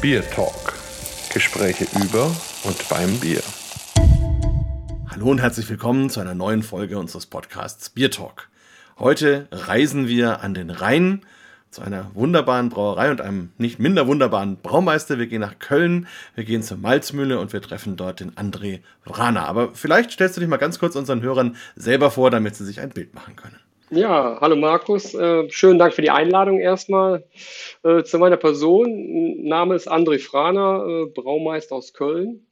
Bier Talk. Gespräche über und beim Bier. Hallo und herzlich willkommen zu einer neuen Folge unseres Podcasts Bier Talk. Heute reisen wir an den Rhein zu einer wunderbaren Brauerei und einem nicht minder wunderbaren Braumeister. Wir gehen nach Köln, wir gehen zur Malzmühle und wir treffen dort den André Vrana. Aber vielleicht stellst du dich mal ganz kurz unseren Hörern selber vor, damit sie sich ein Bild machen können. Ja, hallo Markus. Äh, schönen Dank für die Einladung erstmal äh, zu meiner Person. Name ist André Frahner, äh, Braumeister aus Köln.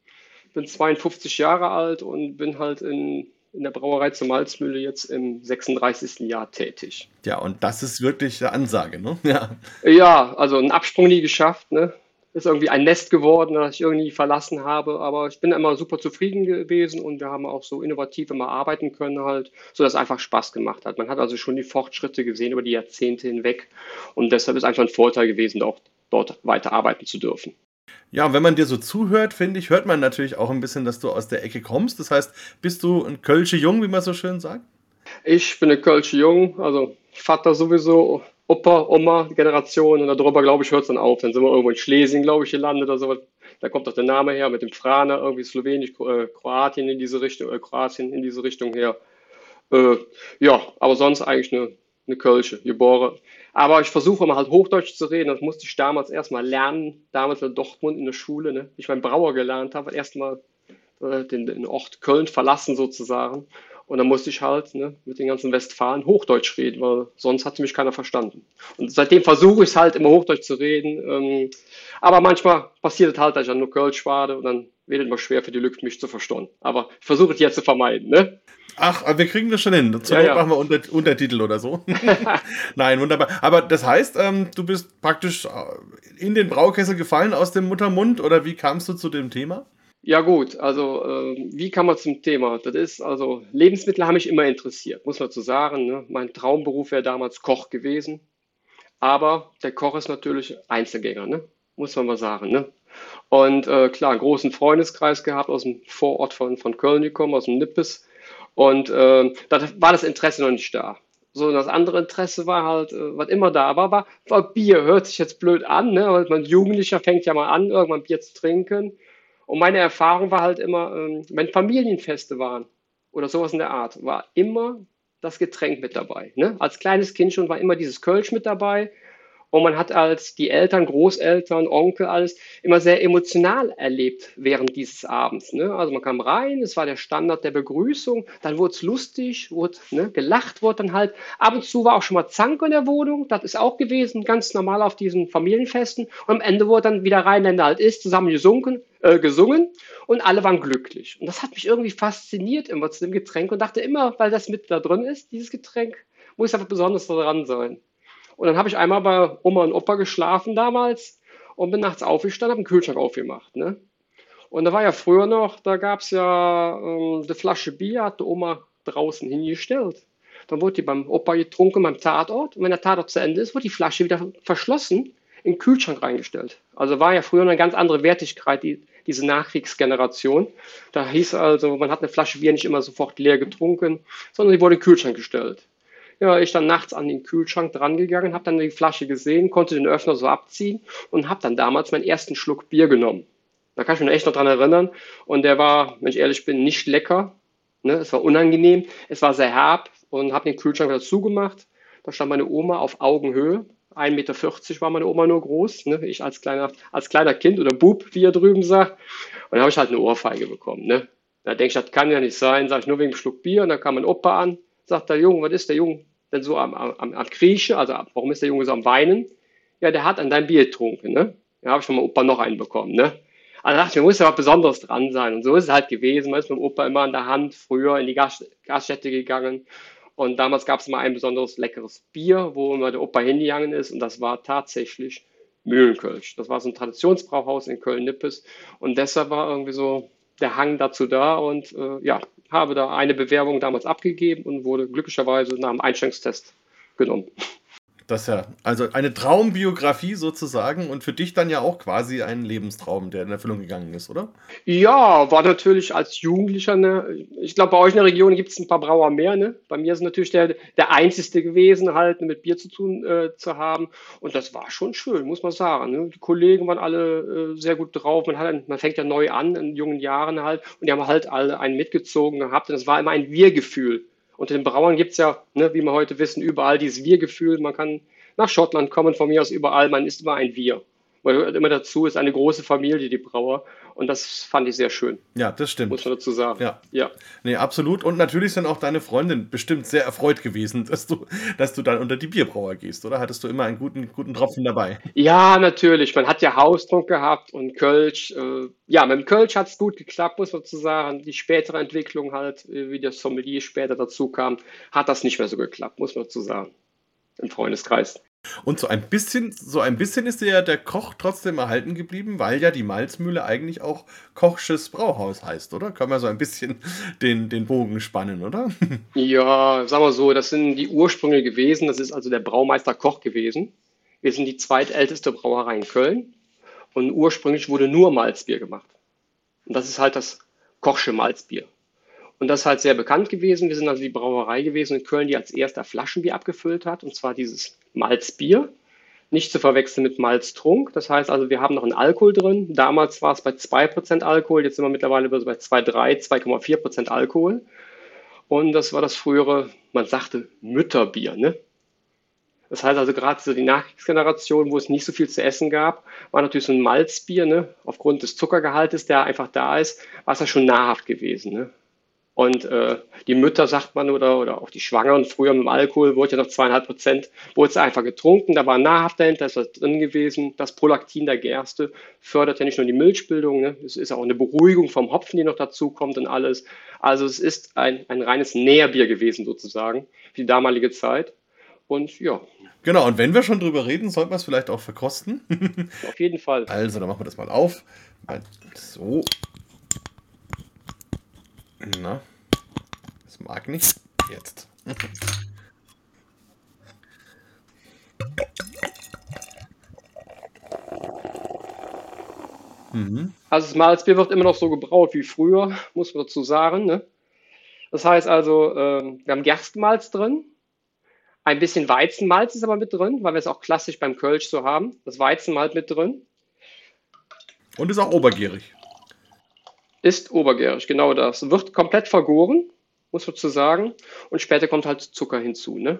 Bin 52 Jahre alt und bin halt in in der Brauerei zur Malzmühle jetzt im 36. Jahr tätig. Ja, und das ist wirklich eine Ansage, ne? Ja, ja also einen Absprung nie geschafft, ne? Ist irgendwie ein Nest geworden, das ich irgendwie verlassen habe, aber ich bin immer super zufrieden gewesen und wir haben auch so innovativ immer arbeiten können halt, sodass es einfach Spaß gemacht hat. Man hat also schon die Fortschritte gesehen über die Jahrzehnte hinweg und deshalb ist einfach ein Vorteil gewesen, auch dort weiter arbeiten zu dürfen. Ja, und wenn man dir so zuhört, finde ich, hört man natürlich auch ein bisschen, dass du aus der Ecke kommst. Das heißt, bist du ein Kölsche Jung, wie man so schön sagt? Ich bin ein Kölsche Jung, also Vater sowieso, Opa, Oma, Generation und darüber, glaube ich, hört es dann auf. Dann sind wir irgendwo in Schlesien, glaube ich, gelandet oder so. Da kommt doch der Name her mit dem Franer, irgendwie Slowenisch, äh, Kroatien in diese Richtung, äh, Kroatien in diese Richtung her. Äh, ja, aber sonst eigentlich eine, eine Kölsche, geboren. Aber ich versuche immer halt Hochdeutsch zu reden. Das musste ich damals erstmal lernen. Damals in Dortmund in der Schule, ne? ich meinen Brauer gelernt habe, erstmal äh, den, den Ort Köln verlassen sozusagen. Und dann musste ich halt ne, mit den ganzen Westfalen Hochdeutsch reden, weil sonst hat mich keiner verstanden. Und seitdem versuche ich es halt immer Hochdeutsch zu reden. Ähm, aber manchmal passiert es halt, dass ich dann nur Kölsch warte und dann wird es immer schwer für die Lüfte, mich zu verstehen. Aber ich versuche es jetzt zu vermeiden. Ne? Ach, wir kriegen das schon hin. Zur ja, ja. machen wir Unter Untertitel oder so. Nein, wunderbar. Aber das heißt, ähm, du bist praktisch äh, in den Braukessel gefallen aus dem Muttermund oder wie kamst du zu dem Thema? Ja gut, also äh, wie kam man zum Thema? Das ist also Lebensmittel haben mich immer interessiert, muss man zu sagen. Ne? Mein Traumberuf wäre damals Koch gewesen, aber der Koch ist natürlich Einzelgänger, ne? muss man mal sagen. Ne? Und äh, klar, einen großen Freundeskreis gehabt aus dem Vorort von, von Köln gekommen, aus dem Nippes. Und äh, da war das Interesse noch nicht da. So, das andere Interesse war halt, äh, was immer da war, war, war Bier. Hört sich jetzt blöd an, ne? weil man Jugendlicher fängt ja mal an, irgendwann Bier zu trinken. Und meine Erfahrung war halt immer, ähm, wenn Familienfeste waren oder sowas in der Art, war immer das Getränk mit dabei. Ne? Als kleines Kind schon war immer dieses Kölsch mit dabei. Und man hat als die Eltern, Großeltern, Onkel, alles immer sehr emotional erlebt während dieses Abends. Ne? Also man kam rein, es war der Standard der Begrüßung, dann wurde es lustig, wurde ne, gelacht, wurde dann halt. Ab und zu war auch schon mal Zank in der Wohnung, das ist auch gewesen, ganz normal auf diesen Familienfesten. Und am Ende wurde dann wieder Rheinländer halt ist, zusammen gesungen, äh, gesungen und alle waren glücklich. Und das hat mich irgendwie fasziniert immer zu dem Getränk und dachte immer, weil das mit da drin ist, dieses Getränk, muss einfach besonders dran sein. Und dann habe ich einmal bei Oma und Opa geschlafen damals und bin nachts aufgestanden, habe einen Kühlschrank aufgemacht. Ne? Und da war ja früher noch, da gab es ja ähm, eine Flasche Bier, hat die Oma draußen hingestellt. Dann wurde die beim Opa getrunken beim Tatort. Und wenn der Tatort zu Ende ist, wurde die Flasche wieder verschlossen in den Kühlschrank reingestellt. Also war ja früher eine ganz andere Wertigkeit, die, diese Nachkriegsgeneration. Da hieß also, man hat eine Flasche Bier nicht immer sofort leer getrunken, sondern die wurde in den Kühlschrank gestellt. Ja, ich dann nachts an den Kühlschrank drangegangen, habe dann die Flasche gesehen, konnte den Öffner so abziehen und habe dann damals meinen ersten Schluck Bier genommen. Da kann ich mich echt noch dran erinnern. Und der war, wenn ich ehrlich bin, nicht lecker. Ne? Es war unangenehm, es war sehr herb und habe den Kühlschrank wieder zugemacht. Da stand meine Oma auf Augenhöhe. 1,40 Meter war meine Oma nur groß. Ne? Ich als kleiner, als kleiner Kind oder Bub, wie er drüben sagt. Und dann habe ich halt eine Ohrfeige bekommen. Ne? Da denke ich, das kann ja nicht sein. Sag ich nur wegen dem Schluck Bier. Und dann kam mein Opa an, sagt der Junge, was ist der Junge? Denn so am, am, am Kriechen, also warum ist der Junge so am Weinen? Ja, der hat an dein Bier getrunken, ne? Da habe ich von meinem Opa noch einen bekommen, ne? Also dachte ich, mir muss ja was Besonderes dran sein. Und so ist es halt gewesen. Man ist mit dem Opa immer an der Hand früher in die Gas Gaststätte gegangen. Und damals gab es immer ein besonderes leckeres Bier, wo immer der Opa hingegangen ist. Und das war tatsächlich Mühlenkölsch. Das war so ein Traditionsbrauhaus in Köln-Nippes. Und deshalb war irgendwie so der Hang dazu da. Und äh, ja, habe da eine Bewerbung damals abgegeben und wurde glücklicherweise nach dem Einstellungstest genommen. Das ja, also eine Traumbiografie sozusagen und für dich dann ja auch quasi ein Lebenstraum, der in Erfüllung gegangen ist, oder? Ja, war natürlich als Jugendlicher, ne? Ich glaube, bei euch in der Region gibt es ein paar Brauer mehr, ne? Bei mir ist natürlich der, der einzigste gewesen, halt mit Bier zu tun äh, zu haben. Und das war schon schön, muss man sagen. Ne? Die Kollegen waren alle äh, sehr gut drauf. Man, hat, man fängt ja neu an in jungen Jahren halt und die haben halt alle einen mitgezogen gehabt. Und es war immer ein Wir-Gefühl. Unter den Brauern gibt es ja, ne, wie wir heute wissen, überall dieses Wir-Gefühl. Man kann nach Schottland kommen, von mir aus überall. Man ist immer ein Wir. Man hört immer dazu, ist eine große Familie, die Brauer. Und das fand ich sehr schön. Ja, das stimmt. Muss man dazu sagen. Ja. ja. Nee, absolut. Und natürlich sind auch deine Freundinnen bestimmt sehr erfreut gewesen, dass du, dass du dann unter die Bierbrauer gehst, oder? Hattest du immer einen guten, guten Tropfen dabei? Ja, natürlich. Man hat ja Haustrunk gehabt und Kölsch. Äh, ja, mit dem Kölsch hat es gut geklappt, muss man dazu sagen. Die spätere Entwicklung halt, äh, wie der Sommelier später dazu kam, hat das nicht mehr so geklappt, muss man dazu sagen. Im Freundeskreis. Und so ein bisschen, so ein bisschen ist ja der Koch trotzdem erhalten geblieben, weil ja die Malzmühle eigentlich auch Kochsches Brauhaus heißt, oder? Kann man so ein bisschen den, den Bogen spannen, oder? Ja, sagen wir so, das sind die Ursprünge gewesen. Das ist also der Braumeister Koch gewesen. Wir sind die zweitälteste Brauerei in Köln und ursprünglich wurde nur Malzbier gemacht. Und das ist halt das Kochsche Malzbier. Und das ist halt sehr bekannt gewesen. Wir sind also die Brauerei gewesen in Köln, die als erster Flaschenbier abgefüllt hat, und zwar dieses Malzbier. Nicht zu verwechseln mit Malztrunk. Das heißt also, wir haben noch einen Alkohol drin. Damals war es bei 2% Alkohol, jetzt sind wir mittlerweile bei 2,3, 2,4% Alkohol. Und das war das frühere, man sagte Mütterbier. Ne? Das heißt also gerade so die Nachkriegsgeneration, wo es nicht so viel zu essen gab, war natürlich so ein Malzbier, ne? aufgrund des Zuckergehaltes, der einfach da ist, war es ja schon nahrhaft gewesen. Ne? Und äh, die Mütter, sagt man, oder, oder auch die Schwangeren, früher mit dem Alkohol wurde ja noch zweieinhalb Prozent, wurde es einfach getrunken, da war nahrhaft dahinter, ist was drin gewesen. Das Prolaktin der Gerste fördert ja nicht nur die Milchbildung, ne? es ist auch eine Beruhigung vom Hopfen, die noch dazu kommt und alles. Also es ist ein, ein reines Nährbier gewesen sozusagen für die damalige Zeit. Und ja. Genau, und wenn wir schon drüber reden, sollten wir es vielleicht auch verkosten. Auf jeden Fall. Also, dann machen wir das mal auf. So, na, das mag nicht. Jetzt. Mhm. Also das Malzbier wird immer noch so gebraut wie früher, muss man dazu sagen. Ne? Das heißt also, ähm, wir haben Gerstenmalz drin, ein bisschen Weizenmalz ist aber mit drin, weil wir es auch klassisch beim Kölsch so haben. Das Weizenmalz mit drin. Und ist auch obergierig ist obergärig, genau das. Wird komplett vergoren, muss man zu sagen. Und später kommt halt Zucker hinzu. Ne?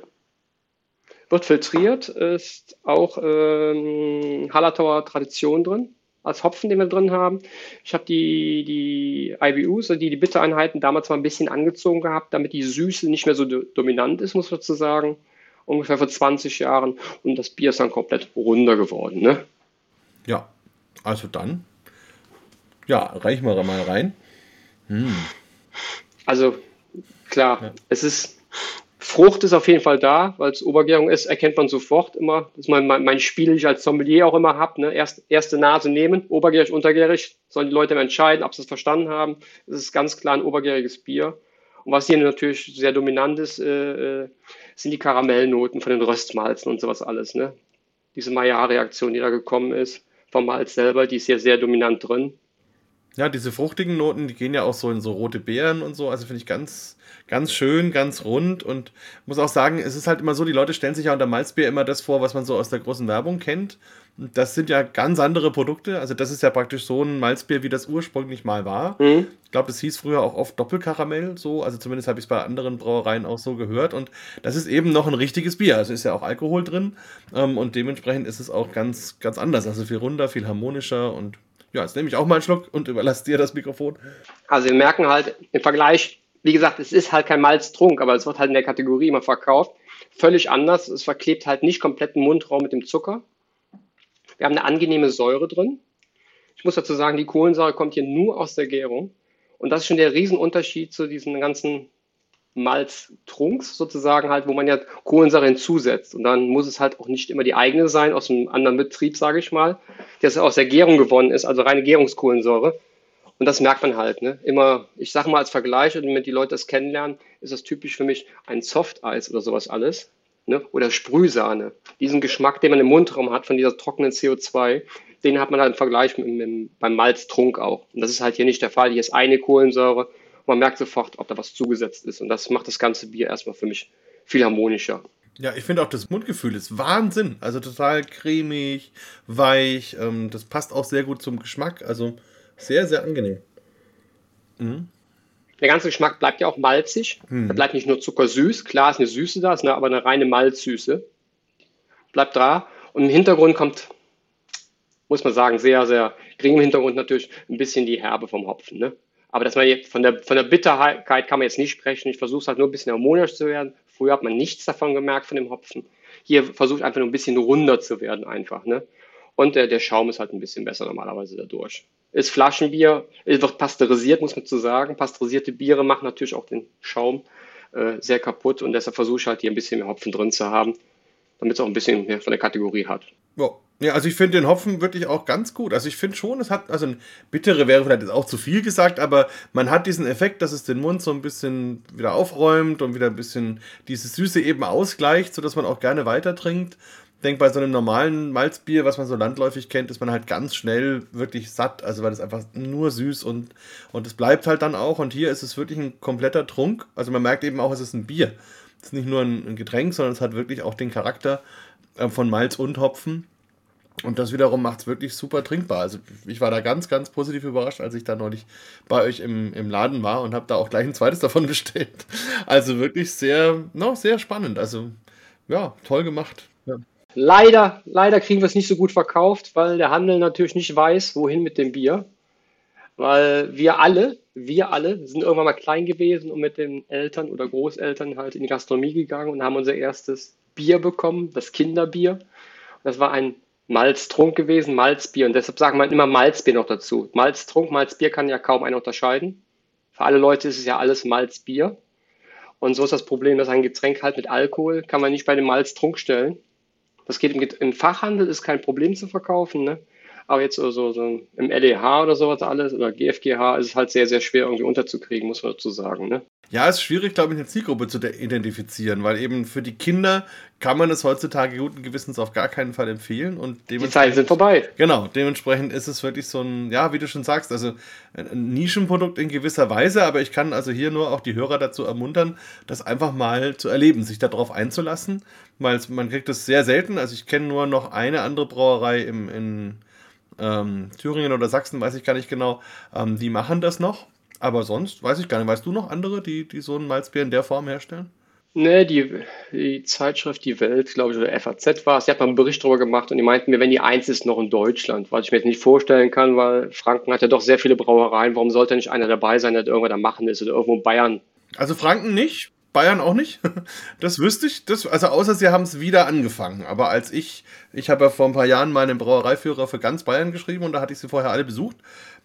Wird filtriert, ist auch ähm, Hallertauer Tradition drin, als Hopfen, den wir drin haben. Ich habe die, die IBUs, also die, die Bittereinheiten, damals mal ein bisschen angezogen gehabt, damit die Süße nicht mehr so do dominant ist, muss man zu sagen. Ungefähr vor 20 Jahren. Und das Bier ist dann komplett runder geworden. Ne? Ja, also dann ja, reichen wir mal rein. Hm. Also klar, ja. es ist Frucht ist auf jeden Fall da, weil es Obergärung ist, erkennt man sofort immer. Das ist mein, mein Spiel, das ich als Sommelier auch immer habe. Ne? Erst, erste Nase nehmen, obergärig, untergärig, sollen die Leute entscheiden, ob sie es verstanden haben. Es ist ganz klar ein obergäriges Bier. Und was hier natürlich sehr dominant ist, äh, äh sind die Karamellnoten von den Röstmalzen und sowas alles. Ne? Diese Maillard-Reaktion, die da gekommen ist vom Malz selber, die ist hier sehr dominant drin. Ja, diese fruchtigen Noten, die gehen ja auch so in so rote Beeren und so. Also finde ich ganz, ganz schön, ganz rund und muss auch sagen, es ist halt immer so, die Leute stellen sich ja unter Malzbier immer das vor, was man so aus der großen Werbung kennt. Und das sind ja ganz andere Produkte. Also das ist ja praktisch so ein Malzbier, wie das ursprünglich mal war. Mhm. Ich glaube, das hieß früher auch oft Doppelkaramell so. Also zumindest habe ich es bei anderen Brauereien auch so gehört. Und das ist eben noch ein richtiges Bier. Also ist ja auch Alkohol drin. Ähm, und dementsprechend ist es auch ganz, ganz anders. Also viel runder, viel harmonischer und ja, jetzt nehme ich auch mal einen Schluck und überlasse dir das Mikrofon. Also wir merken halt im Vergleich, wie gesagt, es ist halt kein Malztrunk, aber es wird halt in der Kategorie immer verkauft. Völlig anders. Es verklebt halt nicht komplett den Mundraum mit dem Zucker. Wir haben eine angenehme Säure drin. Ich muss dazu sagen, die Kohlensäure kommt hier nur aus der Gärung. Und das ist schon der Riesenunterschied zu diesen ganzen Malztrunks sozusagen halt, wo man ja Kohlensäure hinzusetzt. Und dann muss es halt auch nicht immer die eigene sein, aus einem anderen Betrieb, sage ich mal, die aus der Gärung gewonnen ist, also reine Gärungskohlensäure. Und das merkt man halt. Ne? Immer, ich sage mal als Vergleich, und damit die Leute das kennenlernen, ist das typisch für mich ein Softeis oder sowas alles. ne? oder Sprühsahne. Diesen Geschmack, den man im Mundraum hat von dieser trockenen CO2, den hat man halt im Vergleich mit, mit, beim Malztrunk auch. Und das ist halt hier nicht der Fall. Hier ist eine Kohlensäure. Man merkt sofort, ob da was zugesetzt ist. Und das macht das ganze Bier erstmal für mich viel harmonischer. Ja, ich finde auch das Mundgefühl ist Wahnsinn. Also total cremig, weich. Ähm, das passt auch sehr gut zum Geschmack. Also sehr, sehr angenehm. Mhm. Der ganze Geschmack bleibt ja auch malzig. Mhm. Da bleibt nicht nur zuckersüß. Klar ist eine Süße da, ist eine, aber eine reine Malzsüße. Bleibt da. Und im Hintergrund kommt muss man sagen, sehr, sehr gering im Hintergrund natürlich ein bisschen die Herbe vom Hopfen. Ne? Aber dass man jetzt von der, von der Bitterkeit kann man jetzt nicht sprechen. Ich versuche es halt nur ein bisschen harmonisch zu werden. Früher hat man nichts davon gemerkt von dem Hopfen. Hier versuche ich einfach nur ein bisschen runder zu werden einfach. Ne? Und der, der Schaum ist halt ein bisschen besser normalerweise dadurch. Ist Flaschenbier, wird pasteurisiert, muss man zu sagen. Pasteurisierte Biere machen natürlich auch den Schaum äh, sehr kaputt und deshalb versuche ich halt hier ein bisschen mehr Hopfen drin zu haben, damit es auch ein bisschen mehr von der Kategorie hat. Ja, ja, also ich finde den Hopfen wirklich auch ganz gut. Also ich finde schon, es hat, also ein bittere wäre vielleicht jetzt auch zu viel gesagt, aber man hat diesen Effekt, dass es den Mund so ein bisschen wieder aufräumt und wieder ein bisschen diese Süße eben ausgleicht, sodass man auch gerne weiter trinkt. Ich denke, bei so einem normalen Malzbier, was man so landläufig kennt, ist man halt ganz schnell wirklich satt, also weil es einfach nur süß und, und es bleibt halt dann auch. Und hier ist es wirklich ein kompletter Trunk. Also man merkt eben auch, es ist ein Bier. Es ist nicht nur ein, Getränk, sondern es hat wirklich auch den Charakter äh, von Malz und Hopfen. Und das wiederum macht es wirklich super trinkbar. Also ich war da ganz, ganz positiv überrascht, als ich da neulich bei euch im, im Laden war und habe da auch gleich ein zweites davon bestellt. Also wirklich sehr, no, sehr spannend. Also ja, toll gemacht. Ja. Leider, leider kriegen wir es nicht so gut verkauft, weil der Handel natürlich nicht weiß, wohin mit dem Bier. Weil wir alle, wir alle sind irgendwann mal klein gewesen und mit den Eltern oder Großeltern halt in die Gastronomie gegangen und haben unser erstes Bier bekommen, das Kinderbier. Das war ein Malztrunk gewesen, Malzbier. Und deshalb sagt man immer Malzbier noch dazu. Malztrunk, Malzbier kann ja kaum einer unterscheiden. Für alle Leute ist es ja alles Malzbier. Und so ist das Problem, dass ein Getränk halt mit Alkohol kann man nicht bei dem Malztrunk stellen. Das geht im, im Fachhandel, ist kein Problem zu verkaufen. Ne? Aber jetzt so, so, so im LEH oder sowas alles oder GFGH ist es halt sehr, sehr schwer irgendwie unterzukriegen, muss man dazu sagen. Ne? Ja, es ist schwierig, glaube ich, eine Zielgruppe zu identifizieren, weil eben für die Kinder kann man es heutzutage guten Gewissens auf gar keinen Fall empfehlen. Und die Zeiten sind vorbei. Genau, dementsprechend ist es wirklich so ein, ja, wie du schon sagst, also ein Nischenprodukt in gewisser Weise, aber ich kann also hier nur auch die Hörer dazu ermuntern, das einfach mal zu erleben, sich darauf einzulassen, weil man kriegt es sehr selten. Also ich kenne nur noch eine andere Brauerei im, in ähm, Thüringen oder Sachsen, weiß ich gar nicht genau, ähm, die machen das noch aber sonst weiß ich gar nicht. Weißt du noch andere, die, die so ein Malzbier in der Form herstellen? Nee, die, die Zeitschrift Die Welt, glaube ich, oder FAZ war es, die hat mal einen Bericht darüber gemacht und die meinten mir, wenn die eins ist, noch in Deutschland, was ich mir jetzt nicht vorstellen kann, weil Franken hat ja doch sehr viele Brauereien. Warum sollte nicht einer dabei sein, der irgendwann da machen ist oder irgendwo in Bayern? Also Franken nicht, Bayern auch nicht. Das wüsste ich. Das, also außer sie haben es wieder angefangen. Aber als ich, ich habe ja vor ein paar Jahren mal einen Brauereiführer für ganz Bayern geschrieben und da hatte ich sie vorher alle besucht.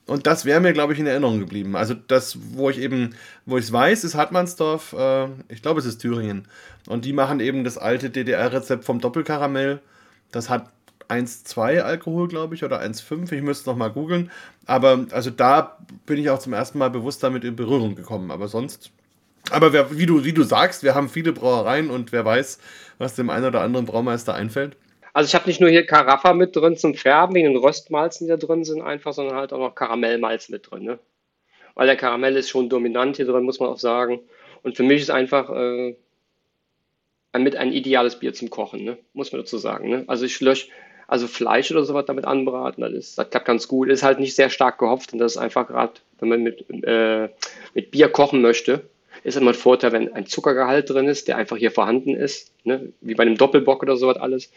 Und das wäre mir, glaube ich, in Erinnerung geblieben. Also das, wo ich eben, wo ich es weiß, ist Hartmannsdorf, äh, ich glaube, es ist Thüringen. Und die machen eben das alte DDR-Rezept vom Doppelkaramell. Das hat 1,2 Alkohol, glaube ich, oder 1,5. Ich müsste noch mal googeln. Aber also da bin ich auch zum ersten Mal bewusst damit in Berührung gekommen. Aber sonst. Aber wer, wie, du, wie du sagst, wir haben viele Brauereien und wer weiß, was dem einen oder anderen Braumeister einfällt. Also ich habe nicht nur hier Karaffa mit drin zum Färben, wegen den Röstmalzen, die da drin sind, einfach, sondern halt auch noch Karamellmalz mit drin. Ne? Weil der Karamell ist schon dominant hier drin, muss man auch sagen. Und für mich ist einfach äh, mit ein ideales Bier zum Kochen, ne? muss man dazu sagen. Ne? Also ich lösche also Fleisch oder sowas damit anbraten, das, ist, das klappt ganz gut. Ist halt nicht sehr stark gehopft und das ist einfach gerade, wenn man mit, äh, mit Bier kochen möchte, ist immer ein Vorteil, wenn ein Zuckergehalt drin ist, der einfach hier vorhanden ist, ne, wie bei einem Doppelbock oder sowas alles,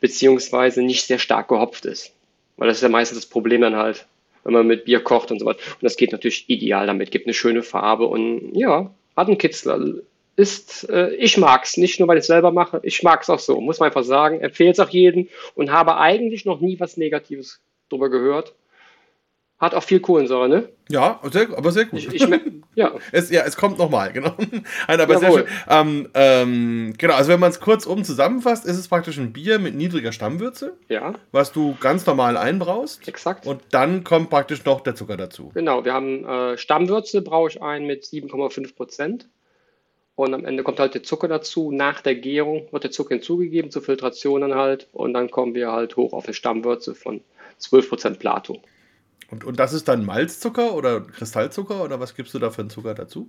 beziehungsweise nicht sehr stark gehopft ist. Weil das ist ja meistens das Problem dann halt, wenn man mit Bier kocht und sowas. Und das geht natürlich ideal damit, gibt eine schöne Farbe und ja, hat einen Kitzler. Ist, äh, ich mag's, nicht nur weil ich es selber mache, ich mag's auch so, muss man einfach sagen, empfehle es auch jedem und habe eigentlich noch nie was Negatives drüber gehört. Hat auch viel Kohlensäure, ne? Ja, sehr, aber sehr gut. Ich, ich ja. Es, ja, es kommt nochmal, genau. Nein, aber Jawohl. sehr schön. Ähm, ähm, genau, also wenn man es kurz oben zusammenfasst, ist es praktisch ein Bier mit niedriger Stammwürze. Ja. Was du ganz normal einbraust. Exakt. Und dann kommt praktisch noch der Zucker dazu. Genau, wir haben äh, Stammwürze, brauche ich ein mit 7,5 Prozent. Und am Ende kommt halt der Zucker dazu. Nach der Gärung wird der Zucker hinzugegeben, zur Filtration dann halt. Und dann kommen wir halt hoch auf eine Stammwürze von 12% Plato. Und, und das ist dann Malzzucker oder Kristallzucker oder was gibst du da für einen Zucker dazu?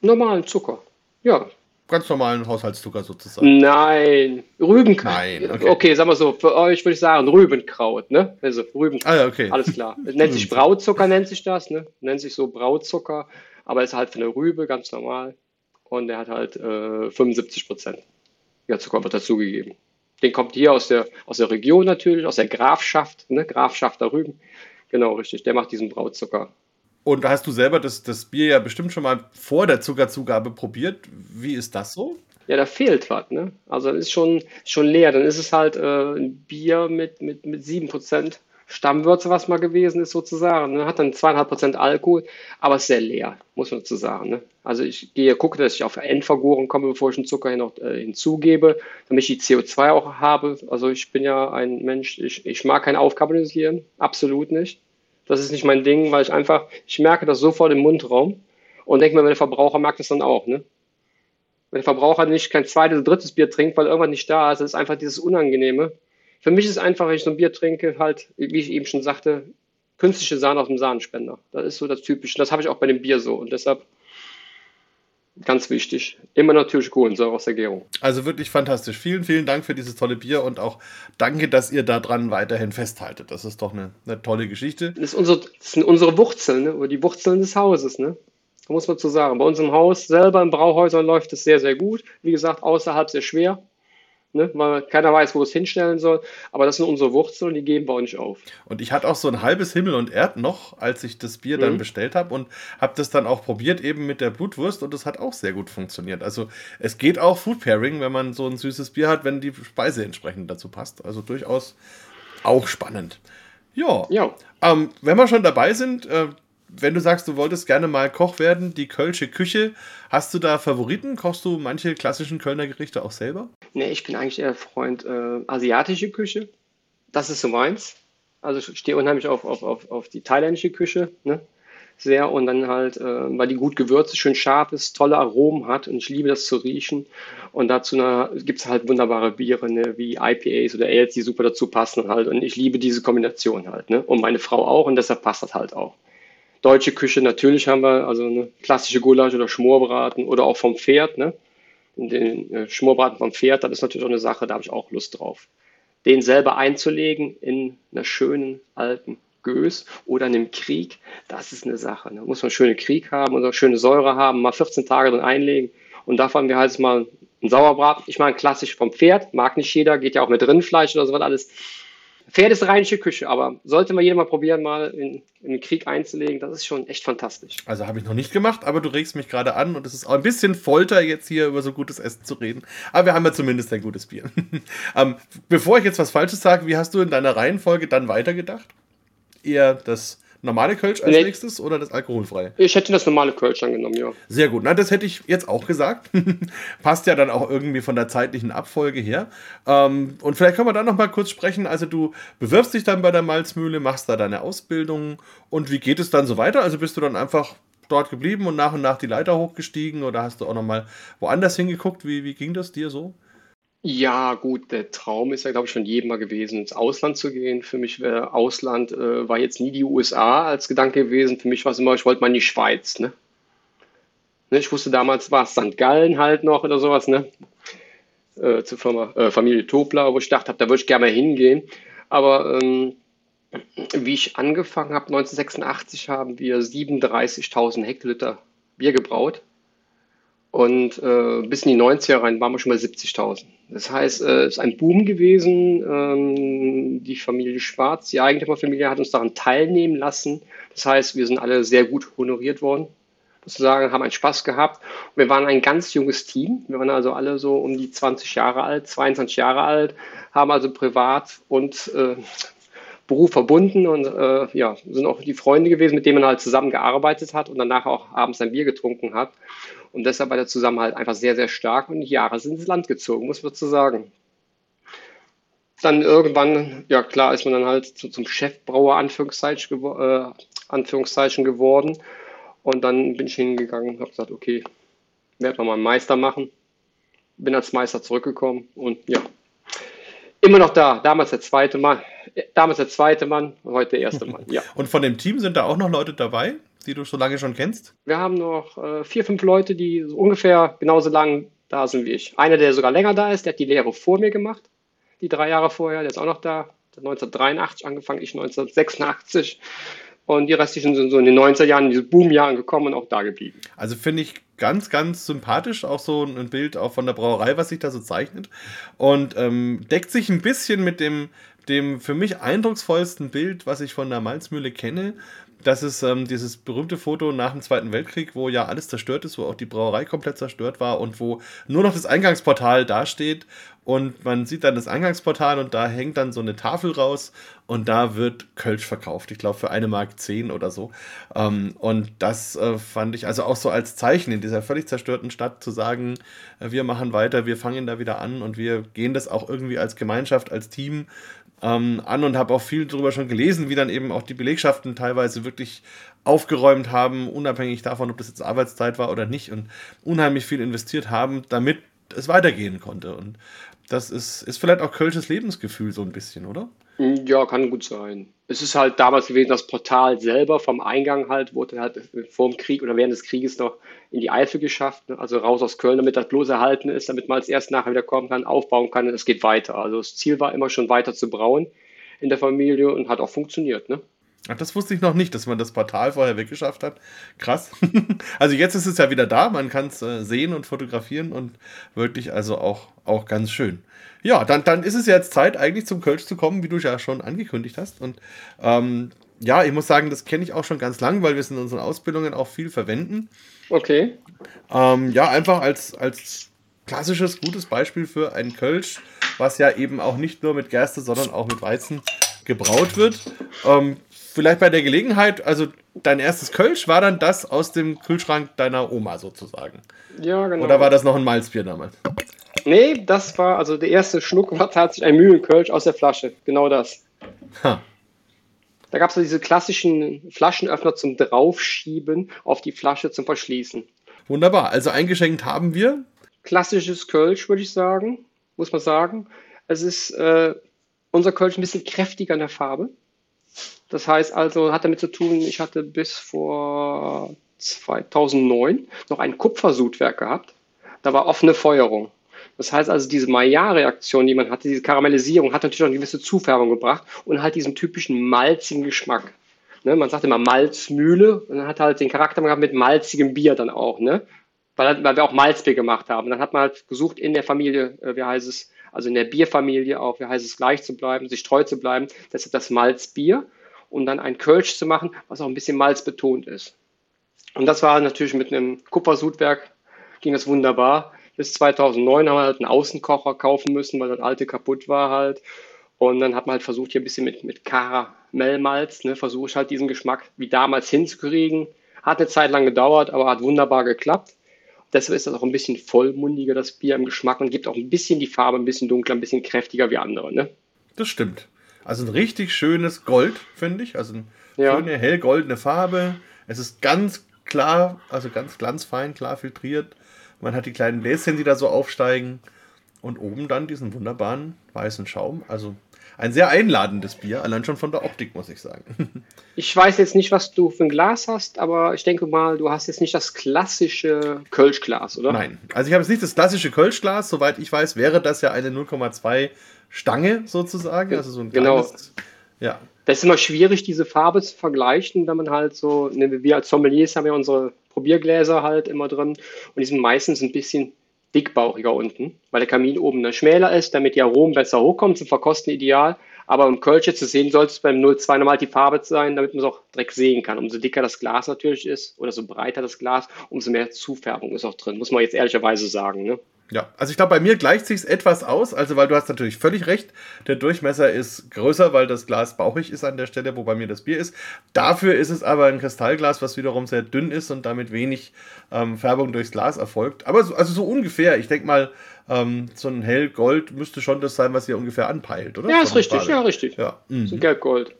Normalen Zucker. Ja, Ganz normalen Haushaltszucker sozusagen. Nein, Rübenkraut. Nein, okay. okay. sagen wir so, für euch würde ich sagen Rübenkraut, ne? Also Rübenkraut. Ah, ja, okay. Alles klar. Nennt sich Brautzucker, nennt sich das, ne? Nennt sich so Brautzucker, aber ist halt für eine Rübe ganz normal. Und der hat halt äh, 75 Prozent. Ja, Zucker wird dazugegeben. Den kommt hier aus der, aus der Region natürlich, aus der Grafschaft, ne? Grafschaft der Rüben. Genau, richtig. Der macht diesen Brautzucker. Und hast du selber das, das Bier ja bestimmt schon mal vor der Zuckerzugabe probiert. Wie ist das so? Ja, da fehlt was, ne? Also das ist schon, schon leer. Dann ist es halt äh, ein Bier mit, mit, mit 7% Stammwürze, was mal gewesen ist, sozusagen. Ne? Hat dann 2,5% Alkohol, aber ist sehr leer, muss man dazu sagen. Ne? Also ich gehe, gucke, dass ich auf Endvergoren komme, bevor ich den Zucker noch äh, hinzugebe, damit ich die CO2 auch habe. Also ich bin ja ein Mensch, ich, ich mag kein Aufkarbonisieren, absolut nicht. Das ist nicht mein Ding, weil ich einfach, ich merke das sofort im Mundraum und denke mir, der Verbraucher mag das dann auch, ne? Wenn der Verbraucher nicht kein zweites, drittes Bier trinkt, weil irgendwas nicht da ist, ist einfach dieses Unangenehme. Für mich ist einfach, wenn ich so ein Bier trinke, halt, wie ich eben schon sagte, künstliche Sahne aus dem Sahnenspender. Das ist so das Typische. Das habe ich auch bei dem Bier so. Und deshalb Ganz wichtig. Immer natürlich Kohlensäure aus der Gärung. Also wirklich fantastisch. Vielen, vielen Dank für dieses tolle Bier und auch danke, dass ihr daran weiterhin festhaltet. Das ist doch eine, eine tolle Geschichte. Das, ist unsere, das sind unsere Wurzeln, ne? oder die Wurzeln des Hauses. Ne? Da muss man zu sagen. Bei uns im Haus selber, in Brauhäusern läuft es sehr, sehr gut. Wie gesagt, außerhalb sehr schwer ne? weil keiner weiß, wo es hinstellen soll. Aber das sind unsere Wurzeln, die geben wir auch nicht auf. Und ich hatte auch so ein halbes Himmel und Erd noch, als ich das Bier mhm. dann bestellt habe und habe das dann auch probiert, eben mit der Blutwurst und das hat auch sehr gut funktioniert. Also es geht auch Food Pairing, wenn man so ein süßes Bier hat, wenn die Speise entsprechend dazu passt. Also durchaus auch spannend. Ja. ja. Ähm, wenn wir schon dabei sind, äh, wenn du sagst, du wolltest gerne mal Koch werden, die Kölsche Küche, hast du da Favoriten? Kochst du manche klassischen Kölner Gerichte auch selber? Nee, ich bin eigentlich eher Freund äh, asiatische Küche. Das ist so meins. Also ich stehe unheimlich auf, auf, auf, auf die thailändische Küche. Ne? Sehr und dann halt, äh, weil die gut gewürzt ist, schön scharf ist, tolle Aromen hat und ich liebe das zu riechen. Und dazu gibt es halt wunderbare Biere, ne, wie IPAs oder Ales, die super dazu passen halt. Und ich liebe diese Kombination halt. Ne? Und meine Frau auch und deshalb passt das halt auch. Deutsche Küche natürlich haben wir, also eine klassische Gulasch oder Schmorbraten oder auch vom Pferd, ne? Den äh, Schmorbraten vom Pferd, das ist natürlich auch eine Sache, da habe ich auch Lust drauf. Den selber einzulegen in einer schönen alten Gös oder in einem Krieg, das ist eine Sache. Da ne? muss man schöne Krieg haben oder schöne Säure haben, mal 14 Tage drin einlegen. Und davon haben wir halt mal einen Sauerbraten. Ich meine, klassisch vom Pferd, mag nicht jeder, geht ja auch mit Rindfleisch oder so was alles. Pferd ist rheinische Küche, aber sollte mal jeder mal probieren, mal in, in den Krieg einzulegen, das ist schon echt fantastisch. Also habe ich noch nicht gemacht, aber du regst mich gerade an und es ist auch ein bisschen Folter, jetzt hier über so gutes Essen zu reden. Aber wir haben ja zumindest ein gutes Bier. ähm, bevor ich jetzt was Falsches sage, wie hast du in deiner Reihenfolge dann weitergedacht? Eher das normale Kölsch als nee. nächstes oder das alkoholfreie? Ich hätte das normale Kölsch angenommen, ja. Sehr gut. Na, das hätte ich jetzt auch gesagt. Passt ja dann auch irgendwie von der zeitlichen Abfolge her. Ähm, und vielleicht können wir da noch mal kurz sprechen. Also du bewirbst dich dann bei der Malzmühle, machst da deine Ausbildung und wie geht es dann so weiter? Also bist du dann einfach dort geblieben und nach und nach die Leiter hochgestiegen oder hast du auch noch mal woanders hingeguckt? Wie, wie ging das dir so? Ja, gut, der Traum ist ja, glaube ich, schon jedem mal gewesen, ins Ausland zu gehen. Für mich wäre Ausland, äh, war jetzt nie die USA als Gedanke gewesen. Für mich war es immer, ich wollte mal in die Schweiz, ne? ne ich wusste damals, war es St. Gallen halt noch oder sowas, ne? Äh, zur Firma, äh, Familie Tobler, wo ich dachte, da würde ich gerne mal hingehen. Aber ähm, wie ich angefangen habe, 1986, haben wir 37.000 Hektoliter Bier gebraut. Und äh, bis in die 90er rein waren wir schon bei 70.000. Das heißt, äh, es ist ein Boom gewesen. Ähm, die Familie Schwarz, die Eigentümerfamilie, hat uns daran teilnehmen lassen. Das heißt, wir sind alle sehr gut honoriert worden. Sozusagen, haben einen Spaß gehabt. Wir waren ein ganz junges Team. Wir waren also alle so um die 20 Jahre alt, 22 Jahre alt, haben also privat und äh, Beruf verbunden und äh, ja, sind auch die Freunde gewesen, mit denen man halt zusammengearbeitet hat und danach auch abends ein Bier getrunken hat. Und deshalb war der Zusammenhalt einfach sehr, sehr stark und die Jahre sind ins Land gezogen, muss man so sagen. Dann irgendwann, ja klar, ist man dann halt zu, zum Chefbrauer Anführungszeichen, äh, Anführungszeichen geworden. Und dann bin ich hingegangen und habe gesagt, okay, werde einen Meister machen. Bin als Meister zurückgekommen und ja, immer noch da. Damals der zweite Mann, damals der zweite Mann, heute der erste Mann. Ja. Und von dem Team sind da auch noch Leute dabei, die du so lange schon kennst? Wir haben noch äh, vier, fünf Leute, die so ungefähr genauso lang da sind wie ich. Einer, der sogar länger da ist, der hat die Lehre vor mir gemacht, die drei Jahre vorher, der ist auch noch da. Der hat 1983 angefangen, ich 1986. Und die restlichen sind so in den 90er Jahren, in diese Boomjahren gekommen und auch da geblieben. Also finde ich ganz, ganz sympathisch, auch so ein Bild auch von der Brauerei, was sich da so zeichnet. Und ähm, deckt sich ein bisschen mit dem, dem für mich eindrucksvollsten Bild, was ich von der Malzmühle kenne. Das ist ähm, dieses berühmte Foto nach dem Zweiten Weltkrieg, wo ja alles zerstört ist, wo auch die Brauerei komplett zerstört war und wo nur noch das Eingangsportal dasteht und man sieht dann das Eingangsportal und da hängt dann so eine Tafel raus und da wird Kölsch verkauft. Ich glaube für eine Mark 10 oder so. Ähm, und das äh, fand ich also auch so als Zeichen in dieser völlig zerstörten Stadt zu sagen, äh, wir machen weiter, wir fangen da wieder an und wir gehen das auch irgendwie als Gemeinschaft, als Team ähm, an und habe auch viel darüber schon gelesen, wie dann eben auch die Belegschaften teilweise wirklich aufgeräumt haben, unabhängig davon, ob das jetzt Arbeitszeit war oder nicht und unheimlich viel investiert haben, damit es weitergehen konnte. Und das ist, ist vielleicht auch Kölsches Lebensgefühl so ein bisschen, oder? Ja, kann gut sein. Es ist halt damals gewesen, das Portal selber vom Eingang halt, wurde halt vor dem Krieg oder während des Krieges noch in die Eifel geschafft, ne? also raus aus Köln, damit das bloß erhalten ist, damit man als erst nachher wieder kommen kann, aufbauen kann und es geht weiter. Also das Ziel war immer schon weiter zu brauen in der Familie und hat auch funktioniert, ne? Ach, das wusste ich noch nicht, dass man das Portal vorher weggeschafft hat. Krass. also jetzt ist es ja wieder da, man kann es äh, sehen und fotografieren und wirklich also auch, auch ganz schön. Ja, dann, dann ist es jetzt Zeit, eigentlich zum Kölsch zu kommen, wie du ja schon angekündigt hast. Und ähm, ja, ich muss sagen, das kenne ich auch schon ganz lang, weil wir es in unseren Ausbildungen auch viel verwenden. Okay. Ähm, ja, einfach als, als klassisches, gutes Beispiel für ein Kölsch, was ja eben auch nicht nur mit Gerste, sondern auch mit Weizen gebraut wird. Ähm, vielleicht bei der Gelegenheit, also dein erstes Kölsch war dann das aus dem Kühlschrank deiner Oma sozusagen. Ja, genau. Oder war das noch ein Malzbier damals? Nee, das war, also der erste Schluck war tatsächlich ein Mühlenkölsch aus der Flasche. Genau das. Ha. Da gab es so diese klassischen Flaschenöffner zum Draufschieben auf die Flasche zum Verschließen. Wunderbar. Also eingeschenkt haben wir. Klassisches Kölsch, würde ich sagen. Muss man sagen. Es ist äh, unser Kölsch ein bisschen kräftiger in der Farbe. Das heißt also, hat damit zu tun, ich hatte bis vor 2009 noch ein Kupfersudwerk gehabt. Da war offene Feuerung. Das heißt also, diese Maillard-Reaktion, die man hatte, diese Karamellisierung, hat natürlich auch eine gewisse Zufärbung gebracht und halt diesen typischen malzigen Geschmack. Ne, man sagt immer Malzmühle und dann hat halt den Charakter gehabt mit malzigem Bier dann auch, ne? Weil, weil wir auch Malzbier gemacht haben. Dann hat man halt gesucht in der Familie, äh, wie heißt es, also in der Bierfamilie auch, wie heißt es, gleich zu bleiben, sich treu zu bleiben, deshalb das Malzbier und dann ein Kölsch zu machen, was auch ein bisschen malzbetont ist. Und das war natürlich mit einem Kupfersudwerk, ging das wunderbar. Bis 2009 haben wir halt einen Außenkocher kaufen müssen, weil das alte kaputt war halt. Und dann hat man halt versucht, hier ein bisschen mit, mit Karamellmalz, ne, versuche ich halt diesen Geschmack wie damals hinzukriegen. Hat eine Zeit lang gedauert, aber hat wunderbar geklappt. Deshalb ist das auch ein bisschen vollmundiger, das Bier im Geschmack und gibt auch ein bisschen die Farbe ein bisschen dunkler, ein bisschen kräftiger wie andere. Ne? Das stimmt. Also ein richtig schönes Gold, finde ich. Also eine ja. schöne hellgoldene Farbe. Es ist ganz klar, also ganz glanzfein, klar filtriert. Man hat die kleinen Bläschen, die da so aufsteigen. Und oben dann diesen wunderbaren weißen Schaum. Also ein sehr einladendes Bier, allein schon von der Optik, muss ich sagen. Ich weiß jetzt nicht, was du für ein Glas hast, aber ich denke mal, du hast jetzt nicht das klassische Kölschglas, oder? Nein, also ich habe jetzt nicht das klassische Kölschglas. Soweit ich weiß, wäre das ja eine 0,2 Stange sozusagen. Also so ein genau. kleines, ja. Das ist immer schwierig, diese Farbe zu vergleichen, wenn man halt so, ne, wir als Sommeliers haben ja unsere Probiergläser halt immer drin und die sind meistens ein bisschen dickbauchiger unten, weil der Kamin oben dann schmäler ist, damit die Aromen besser hochkommen, zum Verkosten ideal. Aber im Kölsch zu sehen sollte es beim 02 normal die Farbe sein, damit man es auch direkt sehen kann. Umso dicker das Glas natürlich ist oder so breiter das Glas, umso mehr Zufärbung ist auch drin, muss man jetzt ehrlicherweise sagen. Ne? Ja, also ich glaube, bei mir gleicht sich etwas aus, also weil du hast natürlich völlig recht, der Durchmesser ist größer, weil das Glas bauchig ist an der Stelle, wo bei mir das Bier ist. Dafür ist es aber ein Kristallglas, was wiederum sehr dünn ist und damit wenig ähm, Färbung durchs Glas erfolgt. Aber so, also so ungefähr, ich denke mal, ähm, so ein Hellgold müsste schon das sein, was ihr ungefähr anpeilt, oder? Ja, ist richtig, Farbe. ja, richtig. Ja. Mhm. So Gelbgold.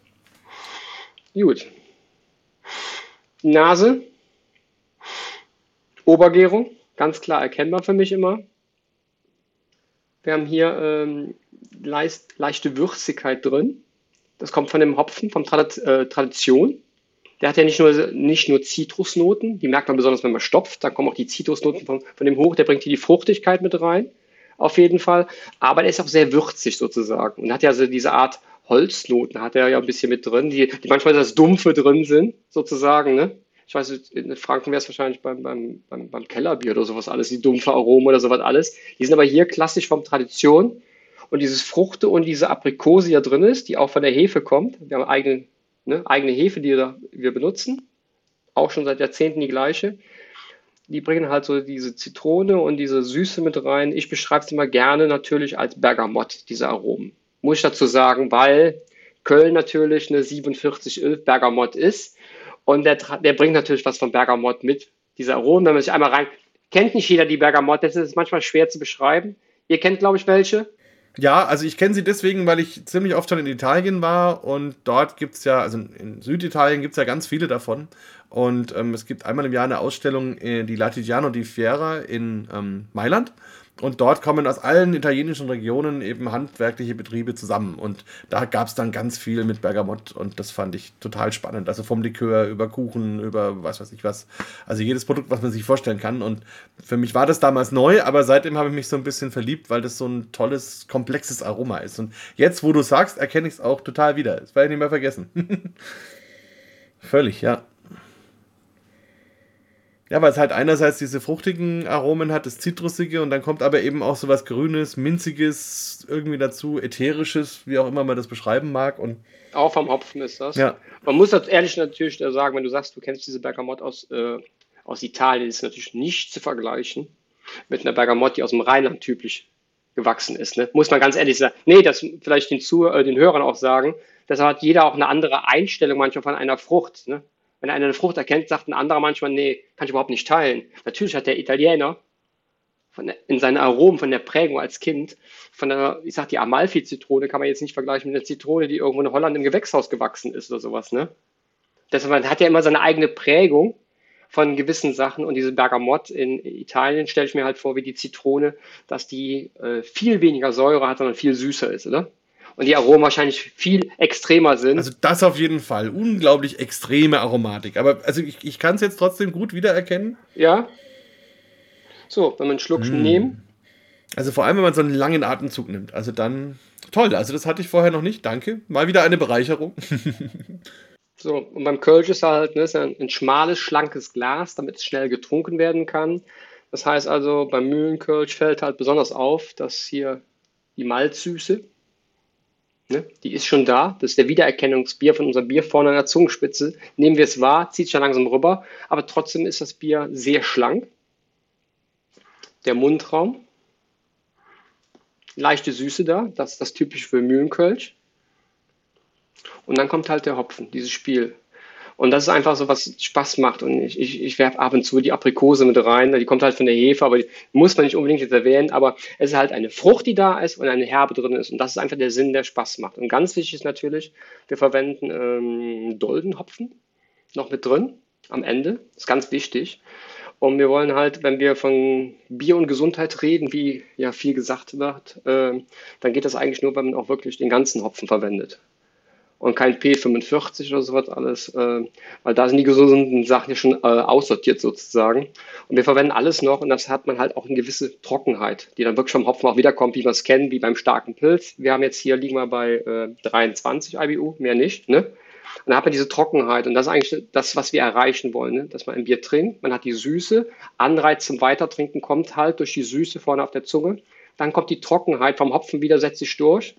Gut. Nase. Obergärung ganz klar erkennbar für mich immer. Wir haben hier ähm, leicht, leichte Würzigkeit drin. Das kommt von dem Hopfen, von Trad äh, Tradition. Der hat ja nicht nur, nicht nur Zitrusnoten, die merkt man besonders, wenn man stopft. Da kommen auch die Zitrusnoten von, von dem hoch. Der bringt hier die Fruchtigkeit mit rein, auf jeden Fall. Aber der ist auch sehr würzig sozusagen und hat ja so diese Art Holznoten, hat er ja ein bisschen mit drin, die, die manchmal das Dumpfe drin sind, sozusagen. Ne? Ich weiß, in Franken wäre es wahrscheinlich beim, beim, beim, beim Kellerbier oder sowas alles, die dumpfe Aromen oder sowas alles. Die sind aber hier klassisch vom Tradition. Und dieses Fruchte und diese Aprikose, die da drin ist, die auch von der Hefe kommt. Wir haben eigene, ne, eigene Hefe, die wir, benutzen. Auch schon seit Jahrzehnten die gleiche. Die bringen halt so diese Zitrone und diese Süße mit rein. Ich beschreibe es immer gerne natürlich als Bergamott, diese Aromen. Muss ich dazu sagen, weil Köln natürlich eine 4711 Bergamott ist. Und der, der bringt natürlich was von Bergamott mit. Diese Aromen, wenn man sich einmal rein, kennt nicht jeder die Bergamott, das ist manchmal schwer zu beschreiben. Ihr kennt, glaube ich, welche. Ja, also ich kenne sie deswegen, weil ich ziemlich oft schon in Italien war und dort gibt es ja, also in Süditalien gibt es ja ganz viele davon. Und ähm, es gibt einmal im Jahr eine Ausstellung, äh, die Latigiano di Fiera in ähm, Mailand. Und dort kommen aus allen italienischen Regionen eben handwerkliche Betriebe zusammen. Und da gab es dann ganz viel mit Bergamott und das fand ich total spannend. Also vom Likör über Kuchen, über was weiß ich was. Also jedes Produkt, was man sich vorstellen kann. Und für mich war das damals neu, aber seitdem habe ich mich so ein bisschen verliebt, weil das so ein tolles, komplexes Aroma ist. Und jetzt, wo du sagst, erkenne ich es auch total wieder. Das werde ich nicht mehr vergessen. Völlig, ja. Ja, weil es halt einerseits diese fruchtigen Aromen hat, das Zitrusige und dann kommt aber eben auch so was Grünes, Minziges irgendwie dazu, Ätherisches, wie auch immer man das beschreiben mag. Und auch vom Hopfen ist das. Ja. Man muss das ehrlich natürlich sagen, wenn du sagst, du kennst diese Bergamott aus, äh, aus Italien, ist natürlich nicht zu vergleichen mit einer Bergamott, die aus dem Rheinland typisch gewachsen ist. Ne? Muss man ganz ehrlich sagen. Nee, das vielleicht den, Zu äh, den Hörern auch sagen. Deshalb hat jeder auch eine andere Einstellung manchmal von einer Frucht. Ne? Wenn einer eine Frucht erkennt, sagt ein anderer manchmal, nee, kann ich überhaupt nicht teilen. Natürlich hat der Italiener der, in seinen Aromen, von der Prägung als Kind, von der, ich sag die Amalfi-Zitrone kann man jetzt nicht vergleichen mit einer Zitrone, die irgendwo in Holland im Gewächshaus gewachsen ist oder sowas, ne? Deshalb man hat ja immer seine eigene Prägung von gewissen Sachen und diese Bergamott in Italien stelle ich mir halt vor wie die Zitrone, dass die äh, viel weniger Säure hat, sondern viel süßer ist, oder? Und die Aromen wahrscheinlich viel extremer sind. Also das auf jeden Fall. Unglaublich extreme Aromatik. Aber also ich, ich kann es jetzt trotzdem gut wiedererkennen. Ja. So, wenn wir einen Schluck mm. nehmen. Also vor allem, wenn man so einen langen Atemzug nimmt. Also dann toll. Also das hatte ich vorher noch nicht. Danke. Mal wieder eine Bereicherung. so, und beim Kölsch ist halt ne, ist ein, ein schmales, schlankes Glas, damit es schnell getrunken werden kann. Das heißt also, beim Mühlenkölsch fällt halt besonders auf, dass hier die Malzsüße Ne? Die ist schon da. Das ist der Wiedererkennungsbier von unserem Bier vorne an der Zungenspitze. Nehmen wir es wahr, zieht schon langsam rüber, aber trotzdem ist das Bier sehr schlank. Der Mundraum, leichte Süße da, das ist das typische für Mühlenkölsch. Und dann kommt halt der Hopfen, dieses Spiel. Und das ist einfach so, was Spaß macht. Und ich, ich, ich werfe ab und zu die Aprikose mit rein. Die kommt halt von der Hefe, aber die muss man nicht unbedingt jetzt erwähnen. Aber es ist halt eine Frucht, die da ist und eine Herbe drin ist. Und das ist einfach der Sinn, der Spaß macht. Und ganz wichtig ist natürlich, wir verwenden ähm, Doldenhopfen noch mit drin am Ende. Das ist ganz wichtig. Und wir wollen halt, wenn wir von Bier und Gesundheit reden, wie ja viel gesagt wird, äh, dann geht das eigentlich nur, wenn man auch wirklich den ganzen Hopfen verwendet und kein P45 oder sowas alles, äh, weil da sind die gesunden Sachen ja schon äh, aussortiert sozusagen. Und wir verwenden alles noch und das hat man halt auch eine gewisse Trockenheit, die dann wirklich vom Hopfen auch wiederkommt, wie wir es kennen, wie beim starken Pilz. Wir haben jetzt hier, liegen wir bei äh, 23 IBU, mehr nicht, ne? Und dann hat man diese Trockenheit und das ist eigentlich das, was wir erreichen wollen, ne? dass man ein Bier trinkt, man hat die Süße, Anreiz zum Weitertrinken kommt halt durch die Süße vorne auf der Zunge, dann kommt die Trockenheit vom Hopfen wieder, setzt sich durch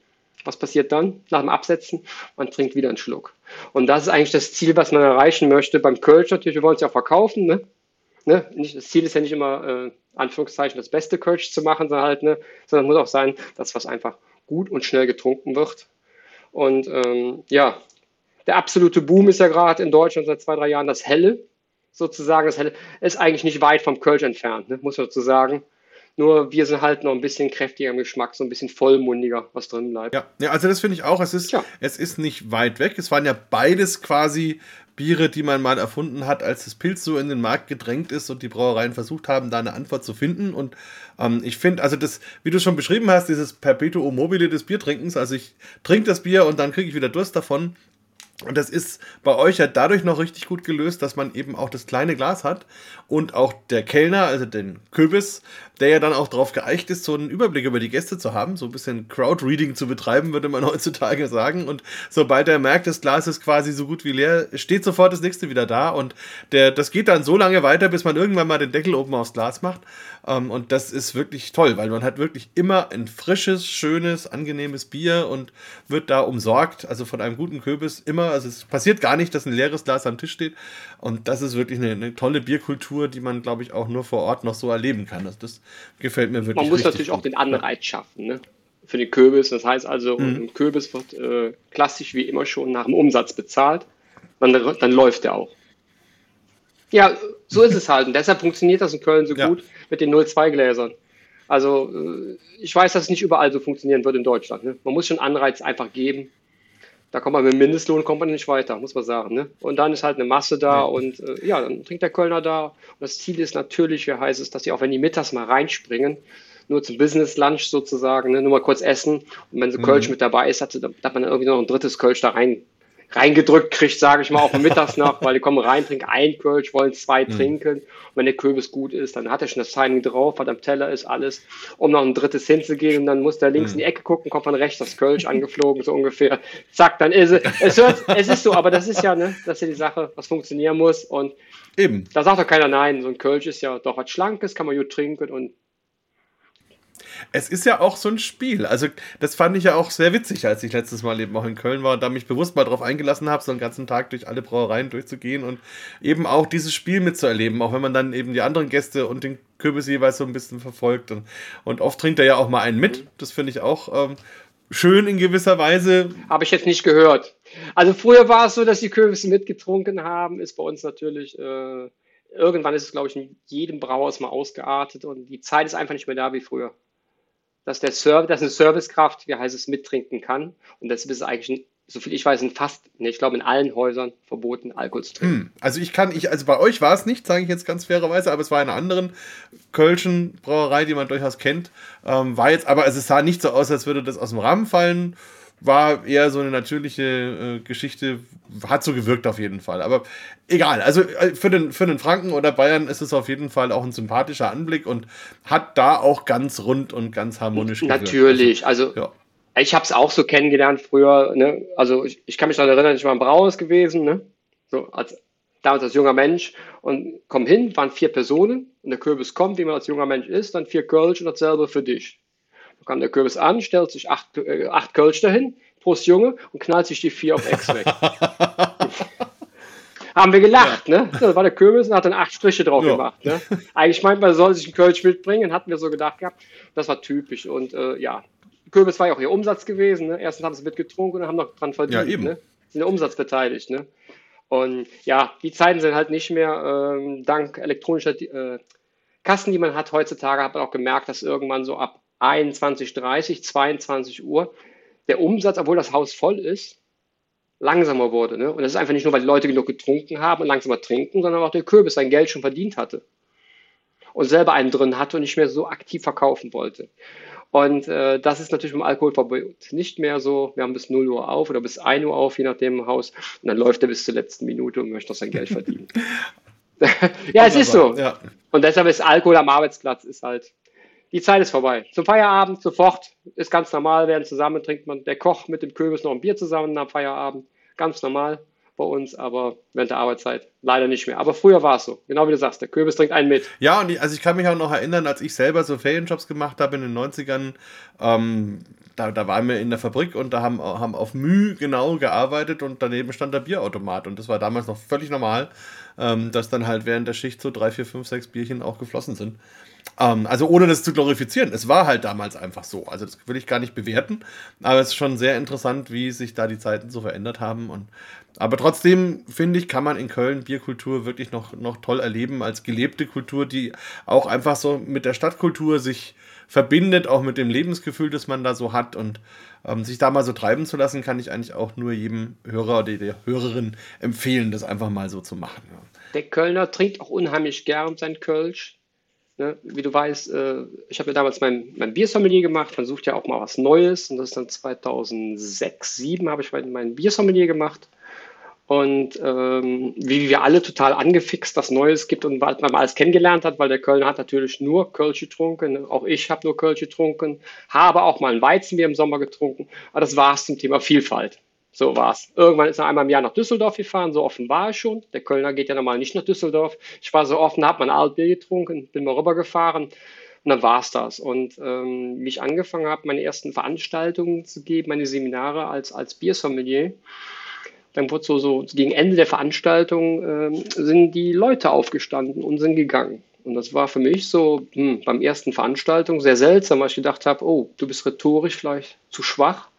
was passiert dann nach dem Absetzen? Man trinkt wieder einen Schluck. Und das ist eigentlich das Ziel, was man erreichen möchte beim Kölsch natürlich. Wir wollen es ja verkaufen. Ne? Ne? Das Ziel ist ja nicht immer, äh, Anführungszeichen, das beste Kölsch zu machen, sondern, halt, ne? sondern muss auch sein, dass was einfach gut und schnell getrunken wird. Und ähm, ja, der absolute Boom ist ja gerade in Deutschland seit zwei, drei Jahren das Helle, sozusagen. Das Helle ist eigentlich nicht weit vom Kölsch entfernt, ne? muss man dazu sagen. Nur wir sind halt noch ein bisschen kräftiger im Geschmack, so ein bisschen vollmundiger, was drin bleibt. Ja, ja also das finde ich auch. Es ist, es ist nicht weit weg. Es waren ja beides quasi Biere, die man mal erfunden hat, als das Pilz so in den Markt gedrängt ist und die Brauereien versucht haben, da eine Antwort zu finden. Und ähm, ich finde, also das, wie du schon beschrieben hast, dieses Perpetuum mobile des Biertrinkens, also ich trinke das Bier und dann kriege ich wieder Durst davon. Und das ist bei euch ja dadurch noch richtig gut gelöst, dass man eben auch das kleine Glas hat und auch der Kellner, also den Kürbis, der ja dann auch darauf geeicht ist, so einen Überblick über die Gäste zu haben, so ein bisschen Crowdreading zu betreiben, würde man heutzutage sagen. Und sobald er merkt, das Glas ist quasi so gut wie leer, steht sofort das nächste wieder da. Und der, das geht dann so lange weiter, bis man irgendwann mal den Deckel oben aufs Glas macht. Ähm, und das ist wirklich toll, weil man hat wirklich immer ein frisches, schönes, angenehmes Bier und wird da umsorgt, also von einem guten Kürbis immer. Also es passiert gar nicht, dass ein leeres Glas am Tisch steht. Und das ist wirklich eine, eine tolle Bierkultur, die man, glaube ich, auch nur vor Ort noch so erleben kann. Also das gefällt mir wirklich. Man muss natürlich gut. auch den Anreiz schaffen, ne? Für den Kürbis. Das heißt also, mhm. ein Kürbis wird äh, klassisch wie immer schon nach dem Umsatz bezahlt. Dann, dann läuft der auch. Ja, so ist es halt. Und deshalb funktioniert das in Köln so ja. gut mit den 02-Gläsern. Also äh, ich weiß, dass es nicht überall so funktionieren wird in Deutschland. Ne? Man muss schon Anreiz einfach geben. Da kommt man mit dem Mindestlohn kommt man nicht weiter, muss man sagen. Ne? Und dann ist halt eine Masse da ja. und äh, ja, dann trinkt der Kölner da. Und das Ziel ist natürlich, wie heißt es, dass sie auch wenn die mittags mal reinspringen, nur zum Business Lunch sozusagen, ne, nur mal kurz essen. Und wenn so Kölsch mhm. mit dabei ist, hat, hat man irgendwie noch ein drittes Kölsch da rein reingedrückt kriegt, sage ich mal, auch mittags noch, weil die kommen rein, trinken ein Kölsch, wollen zwei mhm. trinken. Und wenn der Kürbis gut ist, dann hat er schon das Signing drauf, hat am Teller ist alles, um noch ein drittes hinzugeben. Dann muss der links mhm. in die Ecke gucken, kommt von rechts das Kölsch angeflogen, so ungefähr. Zack, dann ist es. Es, hört, es ist so, aber das ist ja, ne, das ist ja die Sache, was funktionieren muss. Und Eben. Da sagt doch keiner nein. So ein Kölsch ist ja doch was Schlankes, kann man gut trinken und es ist ja auch so ein Spiel. Also, das fand ich ja auch sehr witzig, als ich letztes Mal eben auch in Köln war und da mich bewusst mal drauf eingelassen habe, so einen ganzen Tag durch alle Brauereien durchzugehen und eben auch dieses Spiel mitzuerleben, auch wenn man dann eben die anderen Gäste und den Kürbis jeweils so ein bisschen verfolgt. Und, und oft trinkt er ja auch mal einen mit. Das finde ich auch ähm, schön in gewisser Weise. Habe ich jetzt nicht gehört. Also, früher war es so, dass die Kürbisse mitgetrunken haben, ist bei uns natürlich. Äh irgendwann ist es, glaube ich, in jedem Brauhaus mal ausgeartet und die Zeit ist einfach nicht mehr da wie früher dass der Server, dass eine Servicekraft, wie heißt es, mittrinken kann. Und deshalb ist es eigentlich, soviel ich weiß, in fast, nee, ich glaube, in allen Häusern verboten, Alkohol zu trinken. Hm, also ich kann, ich, also bei euch war es nicht, sage ich jetzt ganz fairerweise, aber es war in einer anderen Kölschen Brauerei, die man durchaus kennt. Ähm, war jetzt, aber also es sah nicht so aus, als würde das aus dem Rahmen fallen war eher so eine natürliche äh, Geschichte, hat so gewirkt auf jeden Fall. Aber egal, also äh, für den, für den Franken oder Bayern ist es auf jeden Fall auch ein sympathischer Anblick und hat da auch ganz rund und ganz harmonisch gewirkt. Natürlich, also, ja. ich habe es auch so kennengelernt früher. Ne? Also ich, ich kann mich daran erinnern, ich war im Brauhaus gewesen, ne? so als damals als junger Mensch und komm hin, waren vier Personen und der Kürbis kommt, wie man als junger Mensch ist, dann vier Kölsch und dasselbe für dich kam der Kürbis an, stellt sich acht, äh, acht Kölsch dahin, Prost Junge, und knallt sich die vier auf Ex weg. Haben wir gelacht, ja. ne? Das war der Kürbis und hat dann acht Striche drauf ja. gemacht. Ne? Eigentlich meint man, soll sich einen Kölsch mitbringen, hatten wir so gedacht gehabt. Das war typisch. Und äh, ja, Kürbis war ja auch ihr Umsatz gewesen. Ne? Erstens haben sie mitgetrunken und haben noch dran verdient. Ja, eben. Ne? Sind der Umsatz beteiligt. Ne? Und ja, die Zeiten sind halt nicht mehr ähm, dank elektronischer äh, Kassen, die man hat heutzutage, hat man auch gemerkt, dass irgendwann so ab 21, 30, 22 Uhr der Umsatz, obwohl das Haus voll ist, langsamer wurde. Ne? Und das ist einfach nicht nur, weil die Leute genug getrunken haben und langsamer trinken, sondern auch der Kürbis sein Geld schon verdient hatte und selber einen drin hatte und nicht mehr so aktiv verkaufen wollte. Und äh, das ist natürlich beim Alkoholverbot nicht mehr so. Wir haben bis 0 Uhr auf oder bis 1 Uhr auf, je nachdem im Haus. Und dann läuft er bis zur letzten Minute und möchte auch sein Geld verdienen. ja, es ist so. Ja. Und deshalb ist Alkohol am Arbeitsplatz ist halt die Zeit ist vorbei. Zum Feierabend sofort ist ganz normal, werden zusammen trinkt man der Koch mit dem Kürbis noch ein Bier zusammen am Feierabend. Ganz normal bei uns, aber während der Arbeitszeit leider nicht mehr. Aber früher war es so, genau wie du sagst, der Kürbis trinkt einen mit. Ja, und ich, also ich kann mich auch noch erinnern, als ich selber so Ferienjobs gemacht habe in den 90ern, ähm, da, da waren wir in der Fabrik und da haben, haben auf Mühe genau gearbeitet und daneben stand der Bierautomat und das war damals noch völlig normal, ähm, dass dann halt während der Schicht so drei, vier, fünf, sechs Bierchen auch geflossen sind. Ähm, also ohne das zu glorifizieren. Es war halt damals einfach so. Also das will ich gar nicht bewerten. Aber es ist schon sehr interessant, wie sich da die Zeiten so verändert haben. Und, aber trotzdem, finde ich, kann man in Köln Bierkultur wirklich noch, noch toll erleben als gelebte Kultur, die auch einfach so mit der Stadtkultur sich verbindet, auch mit dem Lebensgefühl, das man da so hat. Und ähm, sich da mal so treiben zu lassen, kann ich eigentlich auch nur jedem Hörer oder der Hörerin empfehlen, das einfach mal so zu machen. Ja. Der Kölner trinkt auch unheimlich gern sein Kölsch. Ne? Wie du weißt, äh, ich habe ja damals mein, mein Biersommelier gemacht, man sucht ja auch mal was Neues und das ist dann 2006, 2007 habe ich mein Biersommelier gemacht und ähm, wie wir alle total angefixt was Neues gibt und was man alles kennengelernt hat, weil der Kölner hat natürlich nur Kölsch getrunken, auch ich habe nur Kölsch getrunken, habe auch mal ein Weizenbier im Sommer getrunken, aber das war es zum Thema Vielfalt. So war's. Irgendwann ist er einmal im Jahr nach Düsseldorf gefahren, so offen war er schon. Der Kölner geht ja normal nicht nach Düsseldorf. Ich war so offen, habe mein Altbier getrunken, bin mal rübergefahren und dann war's das. Und ähm, wie ich angefangen habe, meine ersten Veranstaltungen zu geben, meine Seminare als, als Biersommelier, dann wurde so, so gegen Ende der Veranstaltung äh, sind die Leute aufgestanden und sind gegangen. Und das war für mich so hm, beim ersten Veranstaltung sehr seltsam, weil ich gedacht habe, oh, du bist rhetorisch vielleicht zu schwach.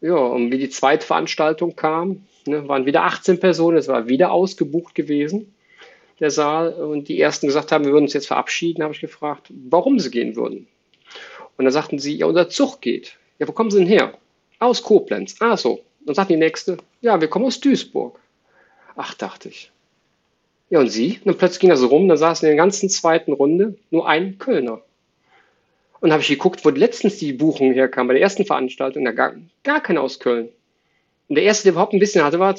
Ja, und wie die zweite Veranstaltung kam, ne, waren wieder 18 Personen, es war wieder ausgebucht gewesen, der Saal. Und die ersten gesagt haben, wir würden uns jetzt verabschieden, habe ich gefragt, warum sie gehen würden. Und dann sagten sie, ja, unser Zug geht. Ja, wo kommen sie denn her? Aus Koblenz. Ah, so. Dann sagt die nächste, ja, wir kommen aus Duisburg. Ach, dachte ich. Ja, und sie? Und dann plötzlich ging das rum, dann saßen in der ganzen zweiten Runde nur ein Kölner. Und habe ich geguckt, wo letztens die Buchung herkam, bei der ersten Veranstaltung, da gar, gar keiner aus Köln. Und der erste, der überhaupt ein bisschen hatte, war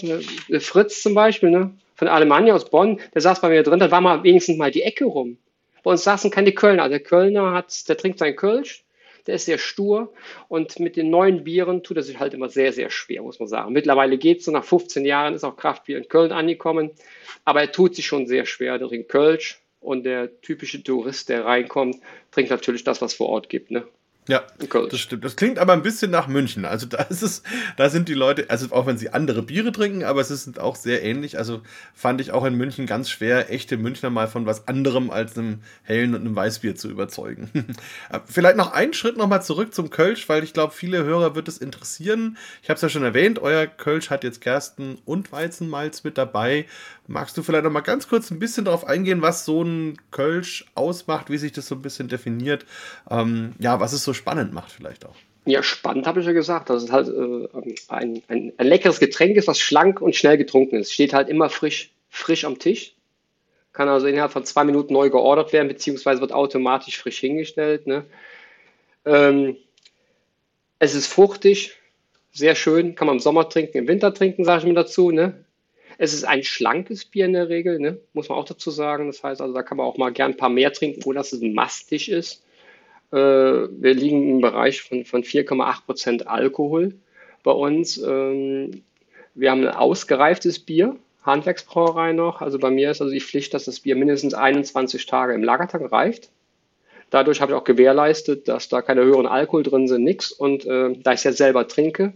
Fritz zum Beispiel, ne, von Alemannia aus Bonn, der saß bei mir drin, da war mal wenigstens mal die Ecke rum. Bei uns saßen keine Kölner. Der Kölner hat, der trinkt sein Kölsch, der ist sehr stur und mit den neuen Bieren tut er sich halt immer sehr, sehr schwer, muss man sagen. Mittlerweile geht es so, nach 15 Jahren ist auch Kraftbier in Köln angekommen, aber er tut sich schon sehr schwer. Der trinkt Kölsch und der typische Tourist, der reinkommt, trinkt natürlich das, was vor Ort gibt. Ne? Ja, das stimmt. Das klingt aber ein bisschen nach München. Also da ist es, da sind die Leute, also auch wenn sie andere Biere trinken, aber es ist auch sehr ähnlich. Also fand ich auch in München ganz schwer, echte Münchner mal von was anderem als einem hellen und einem Weißbier zu überzeugen. Vielleicht noch einen Schritt nochmal zurück zum Kölsch, weil ich glaube, viele Hörer wird es interessieren. Ich habe es ja schon erwähnt, euer Kölsch hat jetzt Gersten und Weizenmalz mit dabei. Magst du vielleicht noch mal ganz kurz ein bisschen darauf eingehen, was so ein Kölsch ausmacht, wie sich das so ein bisschen definiert? Ähm, ja, was es so spannend macht vielleicht auch. Ja, spannend habe ich ja gesagt, dass es halt äh, ein, ein, ein, leckeres Getränk ist, was schlank und schnell getrunken ist. Steht halt immer frisch, frisch am Tisch. Kann also innerhalb von zwei Minuten neu geordert werden, beziehungsweise wird automatisch frisch hingestellt. Ne? Ähm, es ist fruchtig, sehr schön, kann man im Sommer trinken, im Winter trinken, sage ich mir dazu. Ne? Es ist ein schlankes Bier in der Regel, ne? muss man auch dazu sagen. Das heißt also, da kann man auch mal gern ein paar mehr trinken, ohne dass es mastig ist. Äh, wir liegen im Bereich von, von 4,8 Prozent Alkohol bei uns. Ähm, wir haben ein ausgereiftes Bier, Handwerksbrauerei noch. Also bei mir ist also die Pflicht, dass das Bier mindestens 21 Tage im Lagertank reift. Dadurch habe ich auch gewährleistet, dass da keine höheren Alkohol drin sind, nichts. Und äh, da ich es ja selber trinke,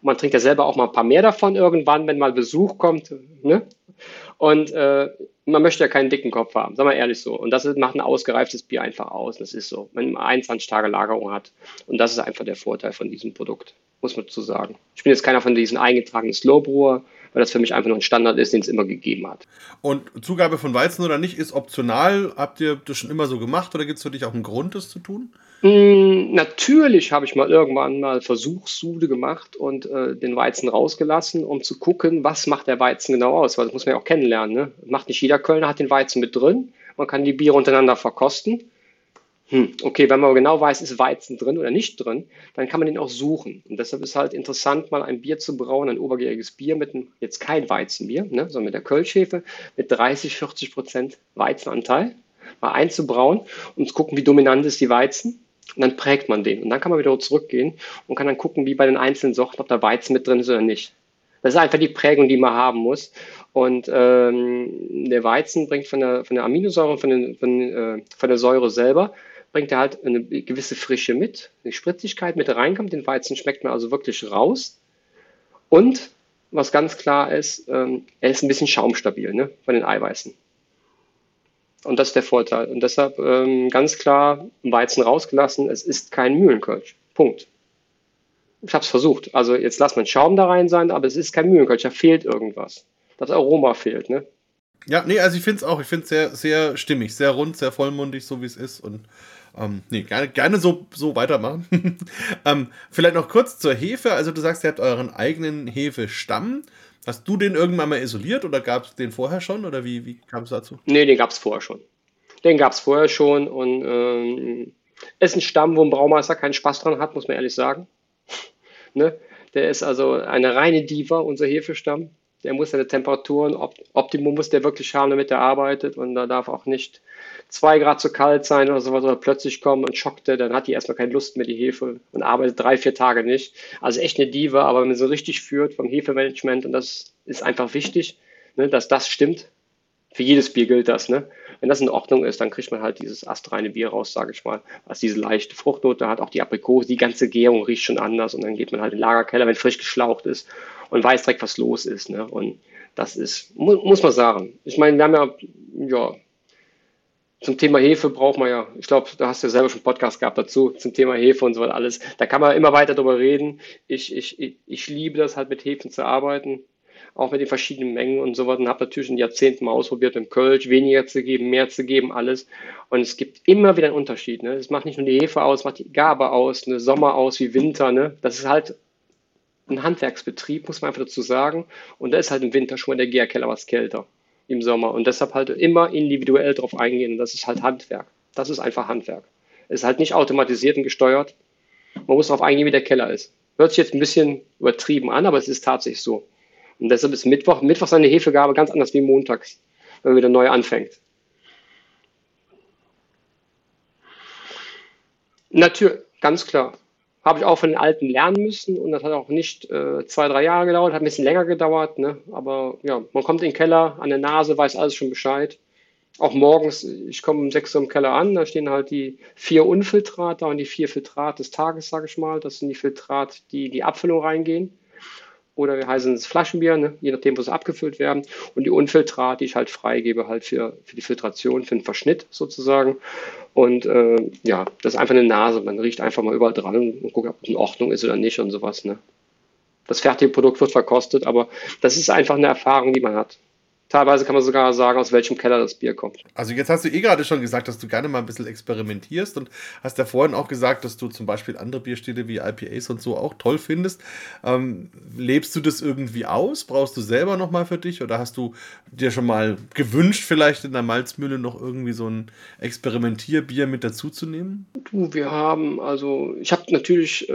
und man trinkt ja selber auch mal ein paar mehr davon irgendwann, wenn mal Besuch kommt. Ne? Und äh, man möchte ja keinen dicken Kopf haben, sagen wir ehrlich so. Und das macht ein ausgereiftes Bier einfach aus. Das ist so, wenn man 21 Tage Lagerung hat. Und das ist einfach der Vorteil von diesem Produkt, muss man dazu sagen. Ich bin jetzt keiner von diesen eingetragenen Slowbrewer, weil das für mich einfach nur ein Standard ist, den es immer gegeben hat. Und Zugabe von Weizen oder nicht ist optional. Habt ihr das schon immer so gemacht oder gibt es für dich auch einen Grund, das zu tun? Mm, natürlich habe ich mal irgendwann mal Versuchssude gemacht und äh, den Weizen rausgelassen, um zu gucken, was macht der Weizen genau aus, weil das muss man ja auch kennenlernen. Ne? Macht nicht jeder Kölner hat den Weizen mit drin. Man kann die Biere untereinander verkosten. Hm, okay, wenn man genau weiß, ist Weizen drin oder nicht drin, dann kann man den auch suchen. Und deshalb ist halt interessant, mal ein Bier zu brauen, ein obergäriges Bier mit einem, jetzt kein Weizenbier, ne, sondern mit der Kölschhefe mit 30, 40 Prozent Weizenanteil, mal einzubrauen und zu gucken, wie dominant ist die Weizen und dann prägt man den. Und dann kann man wieder zurückgehen und kann dann gucken, wie bei den einzelnen Sorten, ob da Weizen mit drin ist oder nicht. Das ist einfach die Prägung, die man haben muss. Und ähm, der Weizen bringt von der, von der Aminosäure, von, den, von, äh, von der Säure selber, bringt er halt eine gewisse Frische mit, eine Spritzigkeit mit reinkommt. Den Weizen schmeckt man also wirklich raus. Und was ganz klar ist, ähm, er ist ein bisschen schaumstabil ne, von den Eiweißen. Und das ist der Vorteil. Und deshalb ähm, ganz klar Weizen rausgelassen. Es ist kein Mühlenkölsch. Punkt. Ich habe es versucht. Also jetzt lass mal Schaum da rein sein, aber es ist kein Mühlenkölsch. Da fehlt irgendwas. Das Aroma fehlt, ne? Ja, nee, also ich finde es auch. Ich finde es sehr, sehr stimmig, sehr rund, sehr vollmundig, so wie es ist. Und ähm, nee, gerne, gerne so, so weitermachen. ähm, vielleicht noch kurz zur Hefe. Also du sagst, ihr habt euren eigenen Hefestamm. Hast du den irgendwann mal isoliert oder gab es den vorher schon? Oder wie, wie kam es dazu? Nee, den gab es vorher schon. Den gab es vorher schon und ähm, ist ein Stamm, wo ein Braumeister keinen Spaß dran hat, muss man ehrlich sagen. ne? Der ist also eine reine Diva, unser Hefestamm. Der muss seine Temperaturen, Optimum muss der wirklich haben, damit er arbeitet und da darf auch nicht zwei Grad zu kalt sein oder sowas oder plötzlich kommen und schockt der, dann hat die erstmal keine Lust mehr, die Hefe und arbeitet drei, vier Tage nicht. Also echt eine Diva, aber wenn man so richtig führt vom Hefemanagement und das ist einfach wichtig, ne, dass das stimmt. Für jedes Bier gilt das, ne? Wenn das in Ordnung ist, dann kriegt man halt dieses astreine Bier raus, sage ich mal. Was diese leichte Fruchtnote hat, auch die Aprikose, die ganze Gärung riecht schon anders und dann geht man halt in den Lagerkeller, wenn frisch geschlaucht ist und weiß direkt, was los ist, ne? Und das ist, mu muss man sagen. Ich meine, wir haben ja, ja, zum Thema Hefe braucht man ja, ich glaube, da hast du ja selber schon einen Podcast gehabt dazu, zum Thema Hefe und so weiter alles. Da kann man immer weiter drüber reden. Ich, ich, ich, ich liebe das halt mit Hefen zu arbeiten, auch mit den verschiedenen Mengen und so weiter. Und habe natürlich in Jahrzehnten mal ausprobiert, im Kölsch weniger zu geben, mehr zu geben, alles. Und es gibt immer wieder einen Unterschied. Ne? Es macht nicht nur die Hefe aus, macht die Gabe aus, eine Sommer aus wie Winter. Ne? Das ist halt ein Handwerksbetrieb, muss man einfach dazu sagen. Und da ist halt im Winter schon mal der Gärkeller was kälter im Sommer. Und deshalb halt immer individuell drauf eingehen. das ist halt Handwerk. Das ist einfach Handwerk. Es ist halt nicht automatisiert und gesteuert. Man muss darauf eingehen, wie der Keller ist. Hört sich jetzt ein bisschen übertrieben an, aber es ist tatsächlich so. Und deshalb ist Mittwoch, Mittwoch seine Hefegabe ganz anders wie montags, wenn man wieder neu anfängt. Natürlich, ganz klar habe ich auch von den Alten lernen müssen und das hat auch nicht äh, zwei, drei Jahre gedauert, hat ein bisschen länger gedauert, ne? aber ja, man kommt in den Keller, an der Nase, weiß alles schon Bescheid. Auch morgens, ich komme um 6 Uhr im Keller an, da stehen halt die vier Unfiltrate und die vier Filtrat des Tages, sage ich mal. Das sind die Filtrat, die die Abfüllung reingehen oder wir heißen es Flaschenbier, ne? je nachdem, wo sie abgefüllt werden. Und die Unfiltrat, die ich halt freigebe, halt für, für die Filtration, für den Verschnitt sozusagen. Und äh, ja, das ist einfach eine Nase. Man riecht einfach mal überall dran und guckt, ob es in Ordnung ist oder nicht und sowas. Ne? Das fertige Produkt wird verkostet, aber das ist einfach eine Erfahrung, die man hat. Teilweise kann man sogar sagen, aus welchem Keller das Bier kommt. Also jetzt hast du eh gerade schon gesagt, dass du gerne mal ein bisschen experimentierst und hast ja vorhin auch gesagt, dass du zum Beispiel andere Bierstile wie IPAs und so auch toll findest. Ähm, lebst du das irgendwie aus? Brauchst du selber nochmal für dich oder hast du dir schon mal gewünscht, vielleicht in der Malzmühle noch irgendwie so ein Experimentierbier mit dazuzunehmen? Du, wir haben, also ich habe natürlich... Äh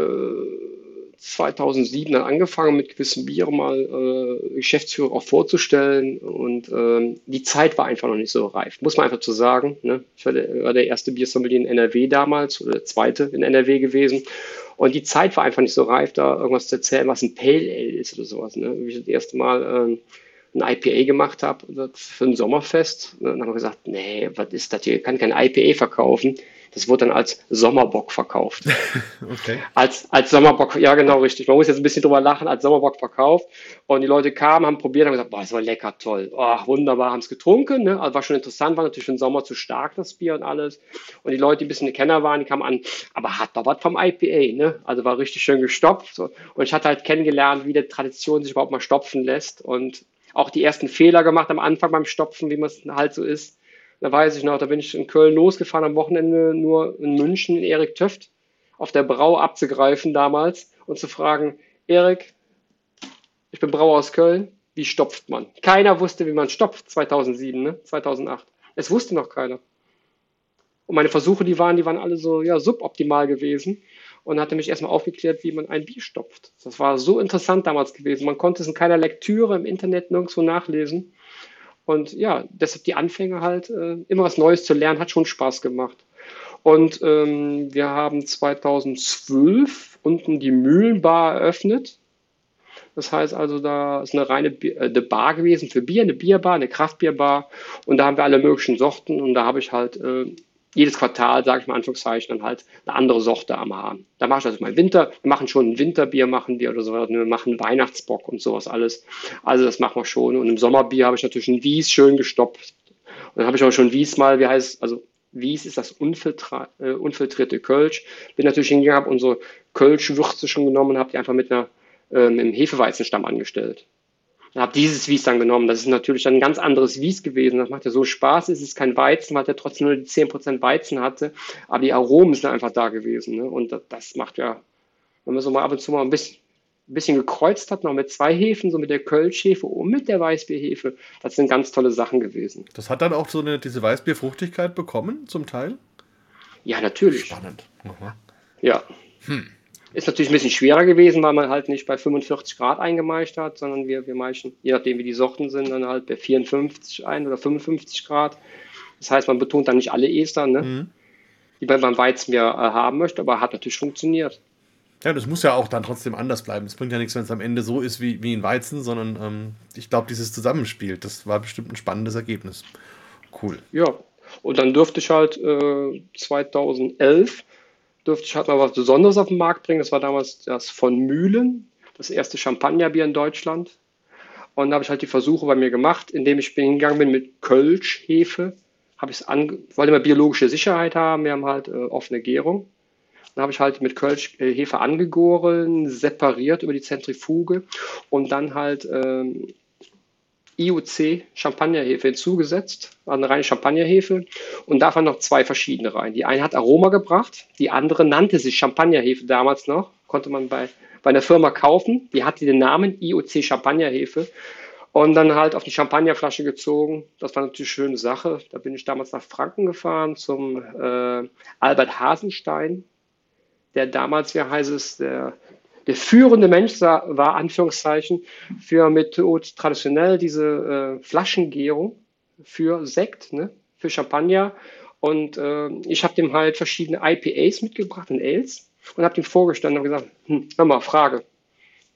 2007 dann angefangen, mit gewissen Bieren mal äh, Geschäftsführer auch vorzustellen und ähm, die Zeit war einfach noch nicht so reif, muss man einfach zu sagen. Ne? Ich war der, war der erste Biersommelier in NRW damals oder der zweite in NRW gewesen und die Zeit war einfach nicht so reif, da irgendwas zu erzählen, was ein Pale Ale ist oder sowas. Ne? Wie ich das erste Mal ähm, ein IPA gemacht habe für ein Sommerfest, dann haben wir gesagt, nee, was ist das hier, ich kann kein IPA verkaufen das wurde dann als Sommerbock verkauft. okay. Als, als Sommerbock, ja genau richtig. Man muss jetzt ein bisschen drüber lachen, als Sommerbock verkauft. Und die Leute kamen, haben probiert, haben gesagt, boah, das war lecker, toll. Oh, wunderbar, haben es getrunken. Ne? Also war schon interessant, war natürlich den Sommer zu stark, das Bier und alles. Und die Leute, die ein bisschen Kenner waren, die kamen an, aber hat doch was vom IPA. Ne? Also war richtig schön gestopft. Und ich hatte halt kennengelernt, wie die Tradition sich überhaupt mal stopfen lässt. Und auch die ersten Fehler gemacht am Anfang beim Stopfen, wie man es halt so ist. Da weiß ich noch, da bin ich in Köln losgefahren am Wochenende nur in München in Erik Töft auf der Brau abzugreifen damals und zu fragen, Erik, ich bin Brauer aus Köln, wie stopft man? Keiner wusste, wie man stopft 2007, ne? 2008. Es wusste noch keiner. Und meine Versuche, die waren, die waren alle so ja, suboptimal gewesen und hatte mich erstmal aufgeklärt, wie man ein Bier stopft. Das war so interessant damals gewesen. Man konnte es in keiner Lektüre im Internet nirgendwo nachlesen. Und ja, deshalb die Anfänge halt, äh, immer was Neues zu lernen, hat schon Spaß gemacht. Und ähm, wir haben 2012 unten die Mühlenbar eröffnet. Das heißt also, da ist eine reine Bier, äh, eine Bar gewesen für Bier, eine Bierbar, eine Kraftbierbar. Und da haben wir alle möglichen Sorten. Und da habe ich halt äh, jedes Quartal, sage ich mal Anführungszeichen, dann halt eine andere Sorte am Hahn. Da mache ich also mein Winter, wir machen schon ein Winterbier, machen wir oder so, wir machen Weihnachtsbock und sowas alles. Also das machen wir schon. Und im Sommerbier habe ich natürlich ein Wies schön gestopft dann habe ich auch schon Wies mal, wie heißt, also Wies ist das äh, unfiltrierte Kölsch. Bin natürlich hingegangen, habe unsere Kölsch-Würze schon genommen, habe die einfach mit einer, äh, mit einem Hefeweizenstamm angestellt. Und habe dieses Wies dann genommen. Das ist natürlich dann ein ganz anderes Wies gewesen. Das macht ja so Spaß. Es ist kein Weizen, weil der trotzdem nur die 10% Weizen hatte. Aber die Aromen sind einfach da gewesen. Ne? Und das macht ja, wenn man so mal ab und zu mal ein bisschen, ein bisschen gekreuzt hat, noch mit zwei Hefen, so mit der Kölschhefe und mit der Weißbierhefe. Das sind ganz tolle Sachen gewesen. Das hat dann auch so eine, diese Weißbierfruchtigkeit bekommen, zum Teil? Ja, natürlich. Spannend. Aha. Ja. Hm. Ist natürlich ein bisschen schwerer gewesen, weil man halt nicht bei 45 Grad eingemeischt hat, sondern wir, wir meischen, je nachdem wie die Sorten sind, dann halt bei 54 ein oder 55 Grad. Das heißt, man betont dann nicht alle Estern, ne? Mhm. die man beim Weizenbier äh, haben möchte, aber hat natürlich funktioniert. Ja, das muss ja auch dann trotzdem anders bleiben. Es bringt ja nichts, wenn es am Ende so ist wie, wie ein Weizen, sondern ähm, ich glaube, dieses Zusammenspiel, das war bestimmt ein spannendes Ergebnis. Cool. Ja, und dann durfte ich halt äh, 2011 durfte ich halt mal was Besonderes auf den Markt bringen. Das war damals das von Mühlen, das erste Champagnerbier in Deutschland. Und da habe ich halt die Versuche bei mir gemacht, indem ich hingegangen bin mit Kölsch, Hefe. Habe ich wollte immer biologische Sicherheit haben. Wir haben halt äh, offene Gärung. Dann habe ich halt mit Kölsch Hefe angegoren, separiert über die Zentrifuge und dann halt ähm, IOC Champagnerhefe hinzugesetzt, eine reine Champagnerhefe und davon noch zwei verschiedene rein. Die eine hat Aroma gebracht, die andere nannte sich Champagnerhefe damals noch, konnte man bei, bei einer Firma kaufen, die hatte den Namen IOC Champagnerhefe und dann halt auf die Champagnerflasche gezogen. Das war natürlich eine schöne Sache. Da bin ich damals nach Franken gefahren zum äh, Albert Hasenstein, der damals, wie heißt es, der der führende Mensch war, Anführungszeichen, für Methode traditionell diese äh, Flaschengärung für Sekt, ne, für Champagner. Und äh, ich habe dem halt verschiedene IPAs mitgebracht und Ales und habe dem vorgestanden und gesagt, hm, hör mal, Frage,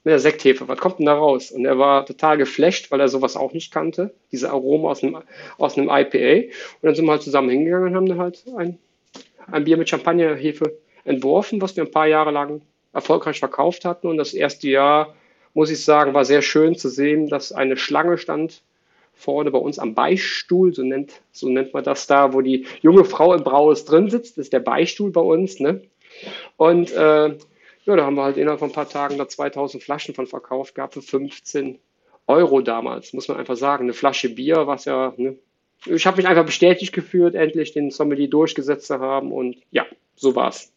mit der Sekthefe, was kommt denn da raus? Und er war total geflasht, weil er sowas auch nicht kannte, diese Aroma aus einem, aus einem IPA. Und dann sind wir halt zusammen hingegangen und haben dann halt ein, ein Bier mit Champagnerhefe entworfen, was wir ein paar Jahre lang erfolgreich verkauft hatten. Und das erste Jahr, muss ich sagen, war sehr schön zu sehen, dass eine Schlange stand vorne bei uns am Beistuhl, so nennt, so nennt man das da, wo die junge Frau im Braues drin sitzt, das ist der Beistuhl bei uns. Ne? Und äh, ja, da haben wir halt innerhalb von ein paar Tagen da 2000 Flaschen von verkauft gehabt für 15 Euro damals, muss man einfach sagen. Eine Flasche Bier, was ja, ne? ich habe mich einfach bestätigt gefühlt, endlich den Sommelier durchgesetzt zu haben und ja, so war's.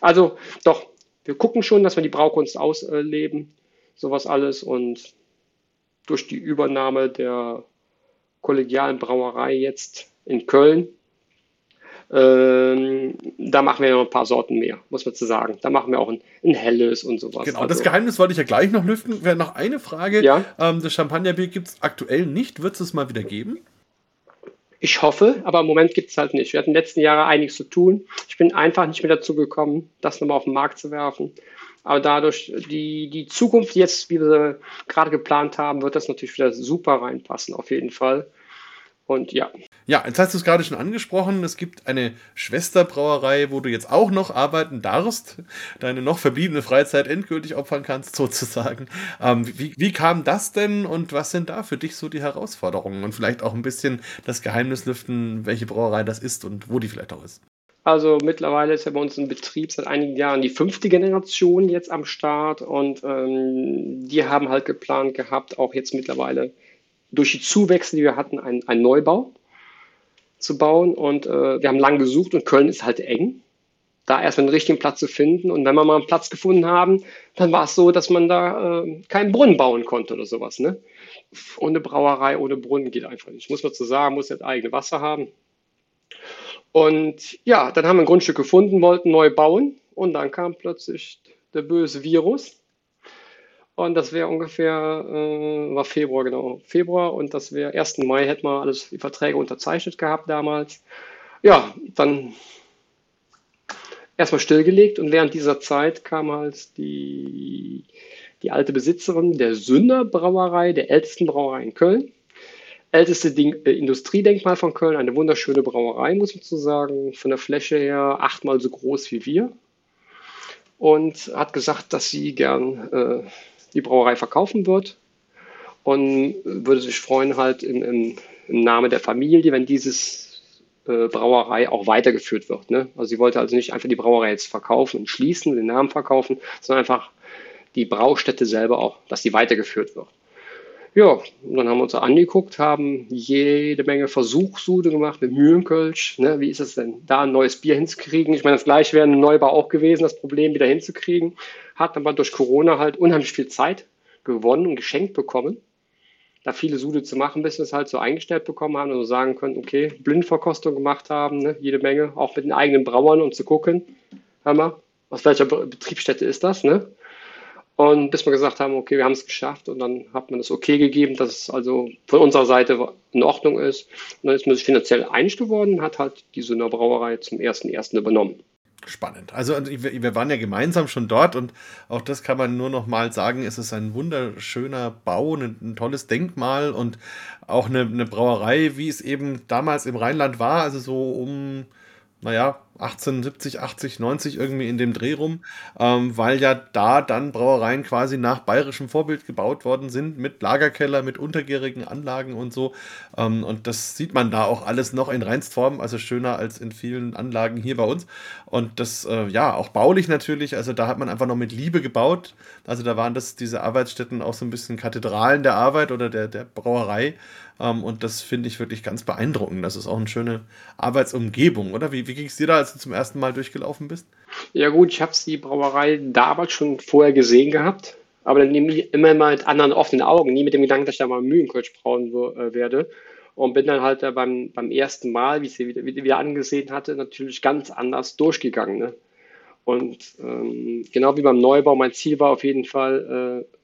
Also doch, wir gucken schon, dass wir die Braukunst ausleben, sowas alles. Und durch die Übernahme der kollegialen Brauerei jetzt in Köln, ähm, da machen wir noch ein paar Sorten mehr, muss man zu sagen. Da machen wir auch ein, ein helles und sowas. Genau, also, das Geheimnis wollte ich ja gleich noch lüften. Wäre noch eine Frage. Ja? Ähm, das Champagnerbier gibt es aktuell nicht. Wird es es mal wieder geben? Ich hoffe, aber im Moment gibt es halt nicht. Wir hatten in den letzten Jahren einiges zu tun. Ich bin einfach nicht mehr dazu gekommen, das nochmal auf den Markt zu werfen. Aber dadurch, die, die Zukunft jetzt, wie wir gerade geplant haben, wird das natürlich wieder super reinpassen, auf jeden Fall. Und ja. Ja, jetzt hast du es gerade schon angesprochen. Es gibt eine Schwesterbrauerei, wo du jetzt auch noch arbeiten darfst, deine noch verbliebene Freizeit endgültig opfern kannst, sozusagen. Ähm, wie, wie kam das denn und was sind da für dich so die Herausforderungen? Und vielleicht auch ein bisschen das Geheimnis lüften, welche Brauerei das ist und wo die vielleicht auch ist. Also mittlerweile ist ja bei uns im Betrieb seit einigen Jahren die fünfte Generation jetzt am Start und ähm, die haben halt geplant gehabt, auch jetzt mittlerweile durch die Zuwächse, die wir hatten, einen, einen Neubau zu bauen. Und äh, wir haben lange gesucht und Köln ist halt eng. Da erstmal einen richtigen Platz zu finden. Und wenn wir mal einen Platz gefunden haben, dann war es so, dass man da äh, keinen Brunnen bauen konnte oder sowas. Ne? Ohne Brauerei, ohne Brunnen geht einfach nicht. Muss man zu sagen, muss jetzt eigene Wasser haben. Und ja, dann haben wir ein Grundstück gefunden, wollten neu bauen. Und dann kam plötzlich der böse Virus und das wäre ungefähr, äh, war Februar, genau, Februar. Und das wäre 1. Mai, hätten wir alles, die Verträge unterzeichnet gehabt damals. Ja, dann erstmal stillgelegt. Und während dieser Zeit kam halt die, die alte Besitzerin der Sünder Brauerei, der ältesten Brauerei in Köln. Älteste Ding, äh, Industriedenkmal von Köln, eine wunderschöne Brauerei, muss man zu sagen. Von der Fläche her achtmal so groß wie wir. Und hat gesagt, dass sie gern äh, die Brauerei verkaufen wird und würde sich freuen, halt im, im im Namen der Familie, wenn dieses äh, Brauerei auch weitergeführt wird. Ne? Also sie wollte also nicht einfach die Brauerei jetzt verkaufen und schließen, den Namen verkaufen, sondern einfach die Braustätte selber auch, dass sie weitergeführt wird. Ja, dann haben wir uns angeguckt, haben jede Menge Versuchssude gemacht mit Mühlenkölsch. Ne? Wie ist es denn, da ein neues Bier hinzukriegen? Ich meine, das gleiche wäre ein Neubau auch gewesen, das Problem wieder hinzukriegen. Hat aber durch Corona halt unheimlich viel Zeit gewonnen und geschenkt bekommen. Da viele Sude zu machen, bis wir es halt so eingestellt bekommen haben und so sagen können, okay, Blindverkostung gemacht haben, ne? jede Menge, auch mit den eigenen Brauern, um zu gucken, hör mal, aus welcher Betriebsstätte ist das, ne? Und bis wir gesagt haben, okay, wir haben es geschafft und dann hat man das okay gegeben, dass es also von unserer Seite in Ordnung ist. Und dann ist man sich finanziell einig geworden hat halt die Sünder Brauerei zum ersten ersten übernommen. Spannend. Also wir waren ja gemeinsam schon dort und auch das kann man nur noch mal sagen, es ist ein wunderschöner Bau, ein, ein tolles Denkmal und auch eine, eine Brauerei, wie es eben damals im Rheinland war, also so um naja, 1870, 80, 90 irgendwie in dem Dreh rum, ähm, weil ja da dann Brauereien quasi nach bayerischem Vorbild gebaut worden sind, mit Lagerkeller, mit untergärigen Anlagen und so. Ähm, und das sieht man da auch alles noch in Reinstform, also schöner als in vielen Anlagen hier bei uns. Und das, äh, ja, auch baulich natürlich, also da hat man einfach noch mit Liebe gebaut. Also da waren das, diese Arbeitsstätten auch so ein bisschen Kathedralen der Arbeit oder der, der Brauerei. Ähm, und das finde ich wirklich ganz beeindruckend. Das ist auch eine schöne Arbeitsumgebung, oder? Wie, wie ging es dir da, du zum ersten Mal durchgelaufen bist? Ja gut, ich habe die Brauerei damals schon vorher gesehen gehabt, aber dann immer mal mit anderen offenen Augen, nie mit dem Gedanken, dass ich da mal Mühlenkölsch brauen äh, werde. Und bin dann halt beim, beim ersten Mal, wie ich sie wieder, wieder angesehen hatte, natürlich ganz anders durchgegangen. Ne? Und ähm, genau wie beim Neubau, mein Ziel war auf jeden Fall, äh,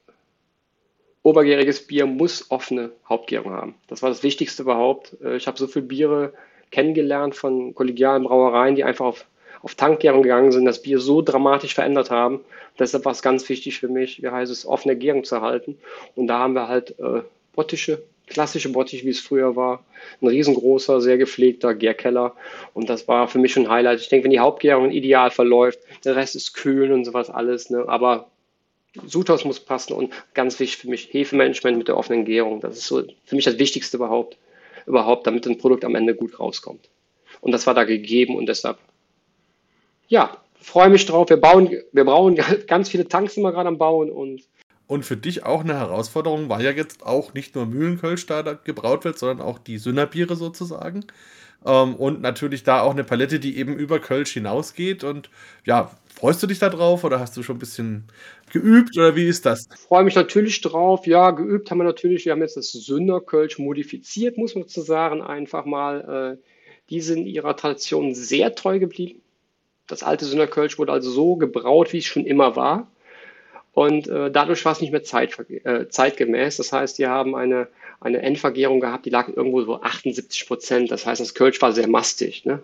obergäriges Bier muss offene Hauptgärung haben. Das war das Wichtigste überhaupt. Äh, ich habe so viele Biere kennengelernt von kollegialen Brauereien, die einfach auf, auf Tankgärung gegangen sind, das Bier so dramatisch verändert haben. Deshalb war es ganz wichtig für mich, wie heißt es, offene Gärung zu halten. Und da haben wir halt äh, Bottische, klassische Bottich, wie es früher war. Ein riesengroßer, sehr gepflegter Gärkeller. Und das war für mich schon ein Highlight. Ich denke, wenn die Hauptgärung ideal verläuft, der Rest ist kühl und sowas alles. Ne? Aber Sudhaus muss passen und ganz wichtig für mich Hefemanagement mit der offenen Gärung. Das ist so für mich das Wichtigste überhaupt, überhaupt, damit ein Produkt am Ende gut rauskommt. Und das war da gegeben und deshalb, ja, freue mich drauf. Wir bauen, wir brauchen ganz viele Tanks immer gerade am Bauen und und für dich auch eine Herausforderung war ja jetzt auch nicht nur Mühlenkölsch da gebraut wird, sondern auch die Sünderbiere sozusagen. Ähm, und natürlich da auch eine Palette, die eben über Kölsch hinausgeht. Und ja, freust du dich da drauf oder hast du schon ein bisschen geübt oder wie ist das? Ich freue mich natürlich drauf. Ja, geübt haben wir natürlich. Wir haben jetzt das Sünderkölsch modifiziert, muss man zu sagen, einfach mal. Äh, die sind ihrer Tradition sehr treu geblieben. Das alte Sünderkölsch wurde also so gebraut, wie es schon immer war. Und äh, dadurch war es nicht mehr zeit, äh, zeitgemäß. Das heißt, die haben eine, eine Endvergärung gehabt, die lag irgendwo so 78 Prozent. Das heißt, das Kölsch war sehr mastig. Ne?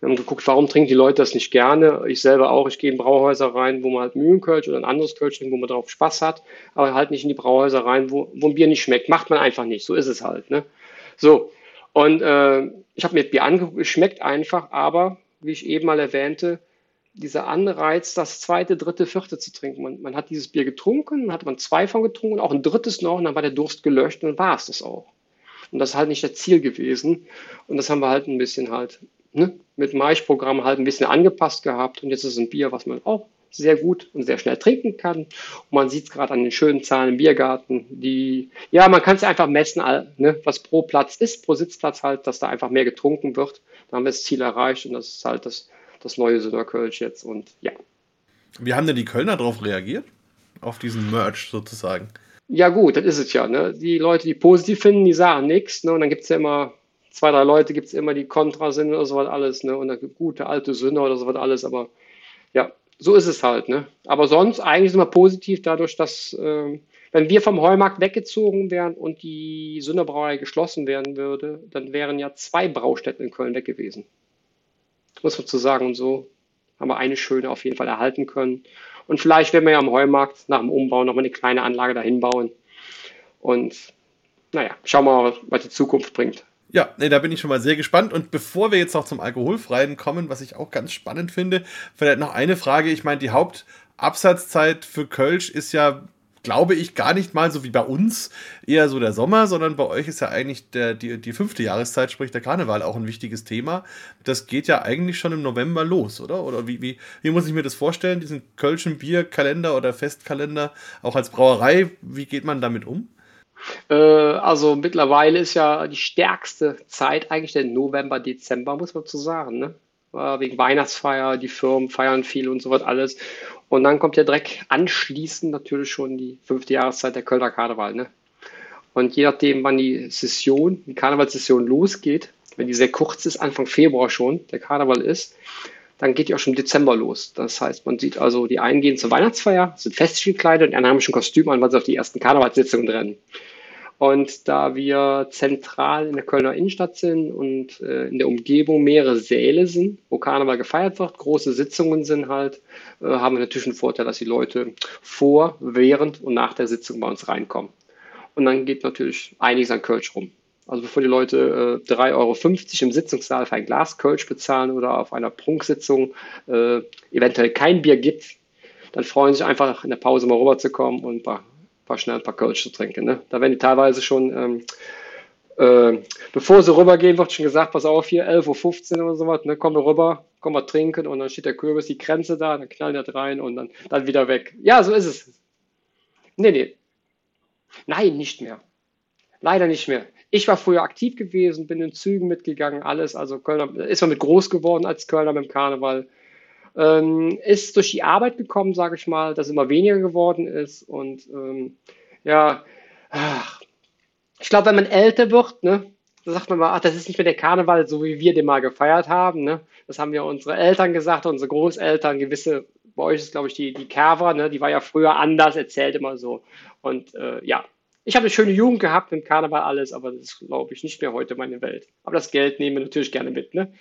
Wir haben geguckt, warum trinken die Leute das nicht gerne. Ich selber auch. Ich gehe in Brauhäuser rein, wo man halt Mühlenkölsch oder ein anderes Kölsch trinkt, wo man drauf Spaß hat, aber halt nicht in die Brauhäuser rein, wo, wo ein Bier nicht schmeckt. Macht man einfach nicht. So ist es halt. Ne? So. Und äh, ich habe mir Bier angeguckt, es schmeckt einfach, aber wie ich eben mal erwähnte, dieser Anreiz, das zweite, dritte, vierte zu trinken. Man, man hat dieses Bier getrunken, dann hat man zwei von getrunken, auch ein drittes noch, und dann war der Durst gelöscht und dann war es das auch. Und das ist halt nicht das Ziel gewesen. Und das haben wir halt ein bisschen halt ne, mit Maischprogramm halt ein bisschen angepasst gehabt. Und jetzt ist es ein Bier, was man auch sehr gut und sehr schnell trinken kann. Und man sieht es gerade an den schönen Zahlen im Biergarten, die, ja, man kann es einfach messen, ne, was pro Platz ist, pro Sitzplatz halt, dass da einfach mehr getrunken wird. Da haben wir das Ziel erreicht und das ist halt das, das neue Söderkölsch jetzt und ja. Wie haben denn die Kölner darauf reagiert? Auf diesen Merch sozusagen? Ja, gut, das ist es ja. Ne? Die Leute, die positiv finden, die sagen nichts. Ne? Und dann gibt es ja immer zwei, drei Leute, gibt es immer, die kontra sind oder sowas alles. Ne? Und dann gibt gute alte Sünder oder sowas alles. Aber ja, so ist es halt. Ne? Aber sonst eigentlich sind wir positiv dadurch, dass, äh, wenn wir vom Heumarkt weggezogen wären und die Sünderbrauerei geschlossen werden würde, dann wären ja zwei Braustätten in Köln weg gewesen muss man zu sagen. Und so haben wir eine schöne auf jeden Fall erhalten können. Und vielleicht werden wir ja am Heumarkt nach dem Umbau nochmal eine kleine Anlage dahin bauen. Und naja, schauen wir mal, was die Zukunft bringt. Ja, nee, da bin ich schon mal sehr gespannt. Und bevor wir jetzt noch zum Alkoholfreien kommen, was ich auch ganz spannend finde, vielleicht noch eine Frage. Ich meine, die Hauptabsatzzeit für Kölsch ist ja glaube ich, gar nicht mal so wie bei uns eher so der Sommer, sondern bei euch ist ja eigentlich der, die, die fünfte Jahreszeit, sprich der Karneval, auch ein wichtiges Thema. Das geht ja eigentlich schon im November los, oder? Oder wie, wie, wie muss ich mir das vorstellen, diesen Kölschen Bierkalender oder Festkalender, auch als Brauerei, wie geht man damit um? Äh, also mittlerweile ist ja die stärkste Zeit eigentlich der November, Dezember, muss man zu sagen. Ne? Wegen Weihnachtsfeier, die Firmen feiern viel und so was alles. Und dann kommt ja direkt anschließend natürlich schon die fünfte Jahreszeit der Kölner Karneval. Ne? Und je nachdem, wann die Session, die Karnevalssession losgeht, wenn die sehr kurz ist, Anfang Februar schon, der Karneval ist, dann geht die auch schon im Dezember los. Das heißt, man sieht also, die einen gehen zur Weihnachtsfeier, sind festlich gekleidet, und die anderen haben schon Kostüme an, weil sie auf die ersten Karnevalssitzungen rennen. Und da wir zentral in der Kölner Innenstadt sind und äh, in der Umgebung mehrere Säle sind, wo Karneval gefeiert wird, große Sitzungen sind halt, äh, haben wir natürlich einen Vorteil, dass die Leute vor, während und nach der Sitzung bei uns reinkommen. Und dann geht natürlich einiges an Kölsch rum. Also bevor die Leute äh, 3,50 Euro im Sitzungssaal für ein Glas Kölsch bezahlen oder auf einer Prunksitzung äh, eventuell kein Bier gibt, dann freuen sie sich einfach in der Pause mal rüberzukommen und ein paar paar schnell ein paar Kölsch zu trinken. Ne? Da werden die teilweise schon, ähm, äh, bevor sie rübergehen, wird schon gesagt, pass auf, hier 11.15 Uhr oder sowas, ne, kommen wir rüber, kommen wir trinken und dann steht der Kürbis, die Grenze da, dann knallen das rein und dann, dann wieder weg. Ja, so ist es. Nee, nee. Nein, nicht mehr. Leider nicht mehr. Ich war früher aktiv gewesen, bin in Zügen mitgegangen, alles. Also Kölner ist man mit groß geworden als Kölner mit dem Karneval. Ähm, ist durch die Arbeit gekommen, sage ich mal, dass immer weniger geworden ist. Und ähm, ja, ach, ich glaube, wenn man älter wird, ne, da sagt man mal, ach, das ist nicht mehr der Karneval, so wie wir den mal gefeiert haben. Ne? Das haben ja unsere Eltern gesagt, unsere Großeltern, gewisse, bei euch ist, glaube ich, die, die Kerver, ne? die war ja früher anders, erzählt immer so. Und äh, ja, ich habe eine schöne Jugend gehabt im Karneval alles, aber das ist, glaube ich, nicht mehr heute meine Welt. Aber das Geld nehmen wir natürlich gerne mit. Ne?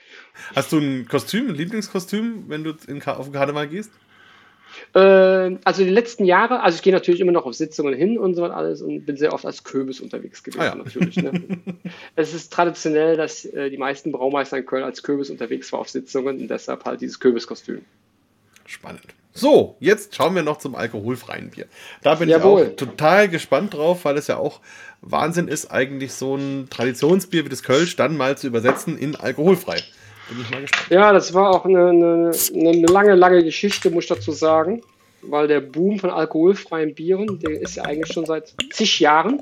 Hast du ein Kostüm, ein Lieblingskostüm, wenn du in, auf den Karneval gehst? Äh, also die letzten Jahre, also ich gehe natürlich immer noch auf Sitzungen hin und so alles und bin sehr oft als Köbis unterwegs gewesen, ah, ja. natürlich. Ne? es ist traditionell, dass äh, die meisten Braumeister in Köln als Köbis unterwegs waren auf Sitzungen und deshalb halt dieses Köbiskostüm. Spannend. So, jetzt schauen wir noch zum alkoholfreien Bier. Da bin Jawohl. ich auch total gespannt drauf, weil es ja auch Wahnsinn ist, eigentlich so ein Traditionsbier wie das Kölsch dann mal zu übersetzen in alkoholfrei. Bin ich mal gespannt. Ja, das war auch eine, eine, eine lange, lange Geschichte, muss ich dazu sagen, weil der Boom von alkoholfreien Bieren, der ist ja eigentlich schon seit zig Jahren.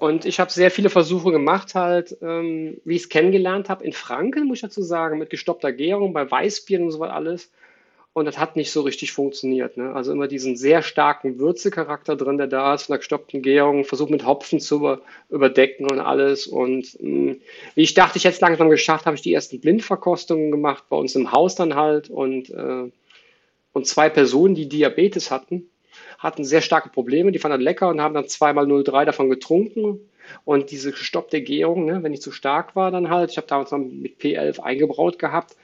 Und ich habe sehr viele Versuche gemacht, halt, ähm, wie ich es kennengelernt habe, in Franken, muss ich dazu sagen, mit gestoppter Gärung, bei Weißbieren und so was alles. Und das hat nicht so richtig funktioniert. Ne? Also immer diesen sehr starken Würzecharakter drin, der da ist, von der gestoppten Gärung, versucht mit Hopfen zu über, überdecken und alles. Und mh, hm, wie ich dachte, ich hätte es langsam geschafft, habe ich die ersten Blindverkostungen gemacht, bei uns im Haus dann halt. Und, äh, und zwei Personen, die Diabetes hatten, hatten sehr starke Probleme. Die fanden das lecker und haben dann zweimal 0,3 davon getrunken. Und diese gestoppte Gärung, ne, wenn ich zu stark war, dann halt, ich habe damals noch mit P11 eingebraut gehabt,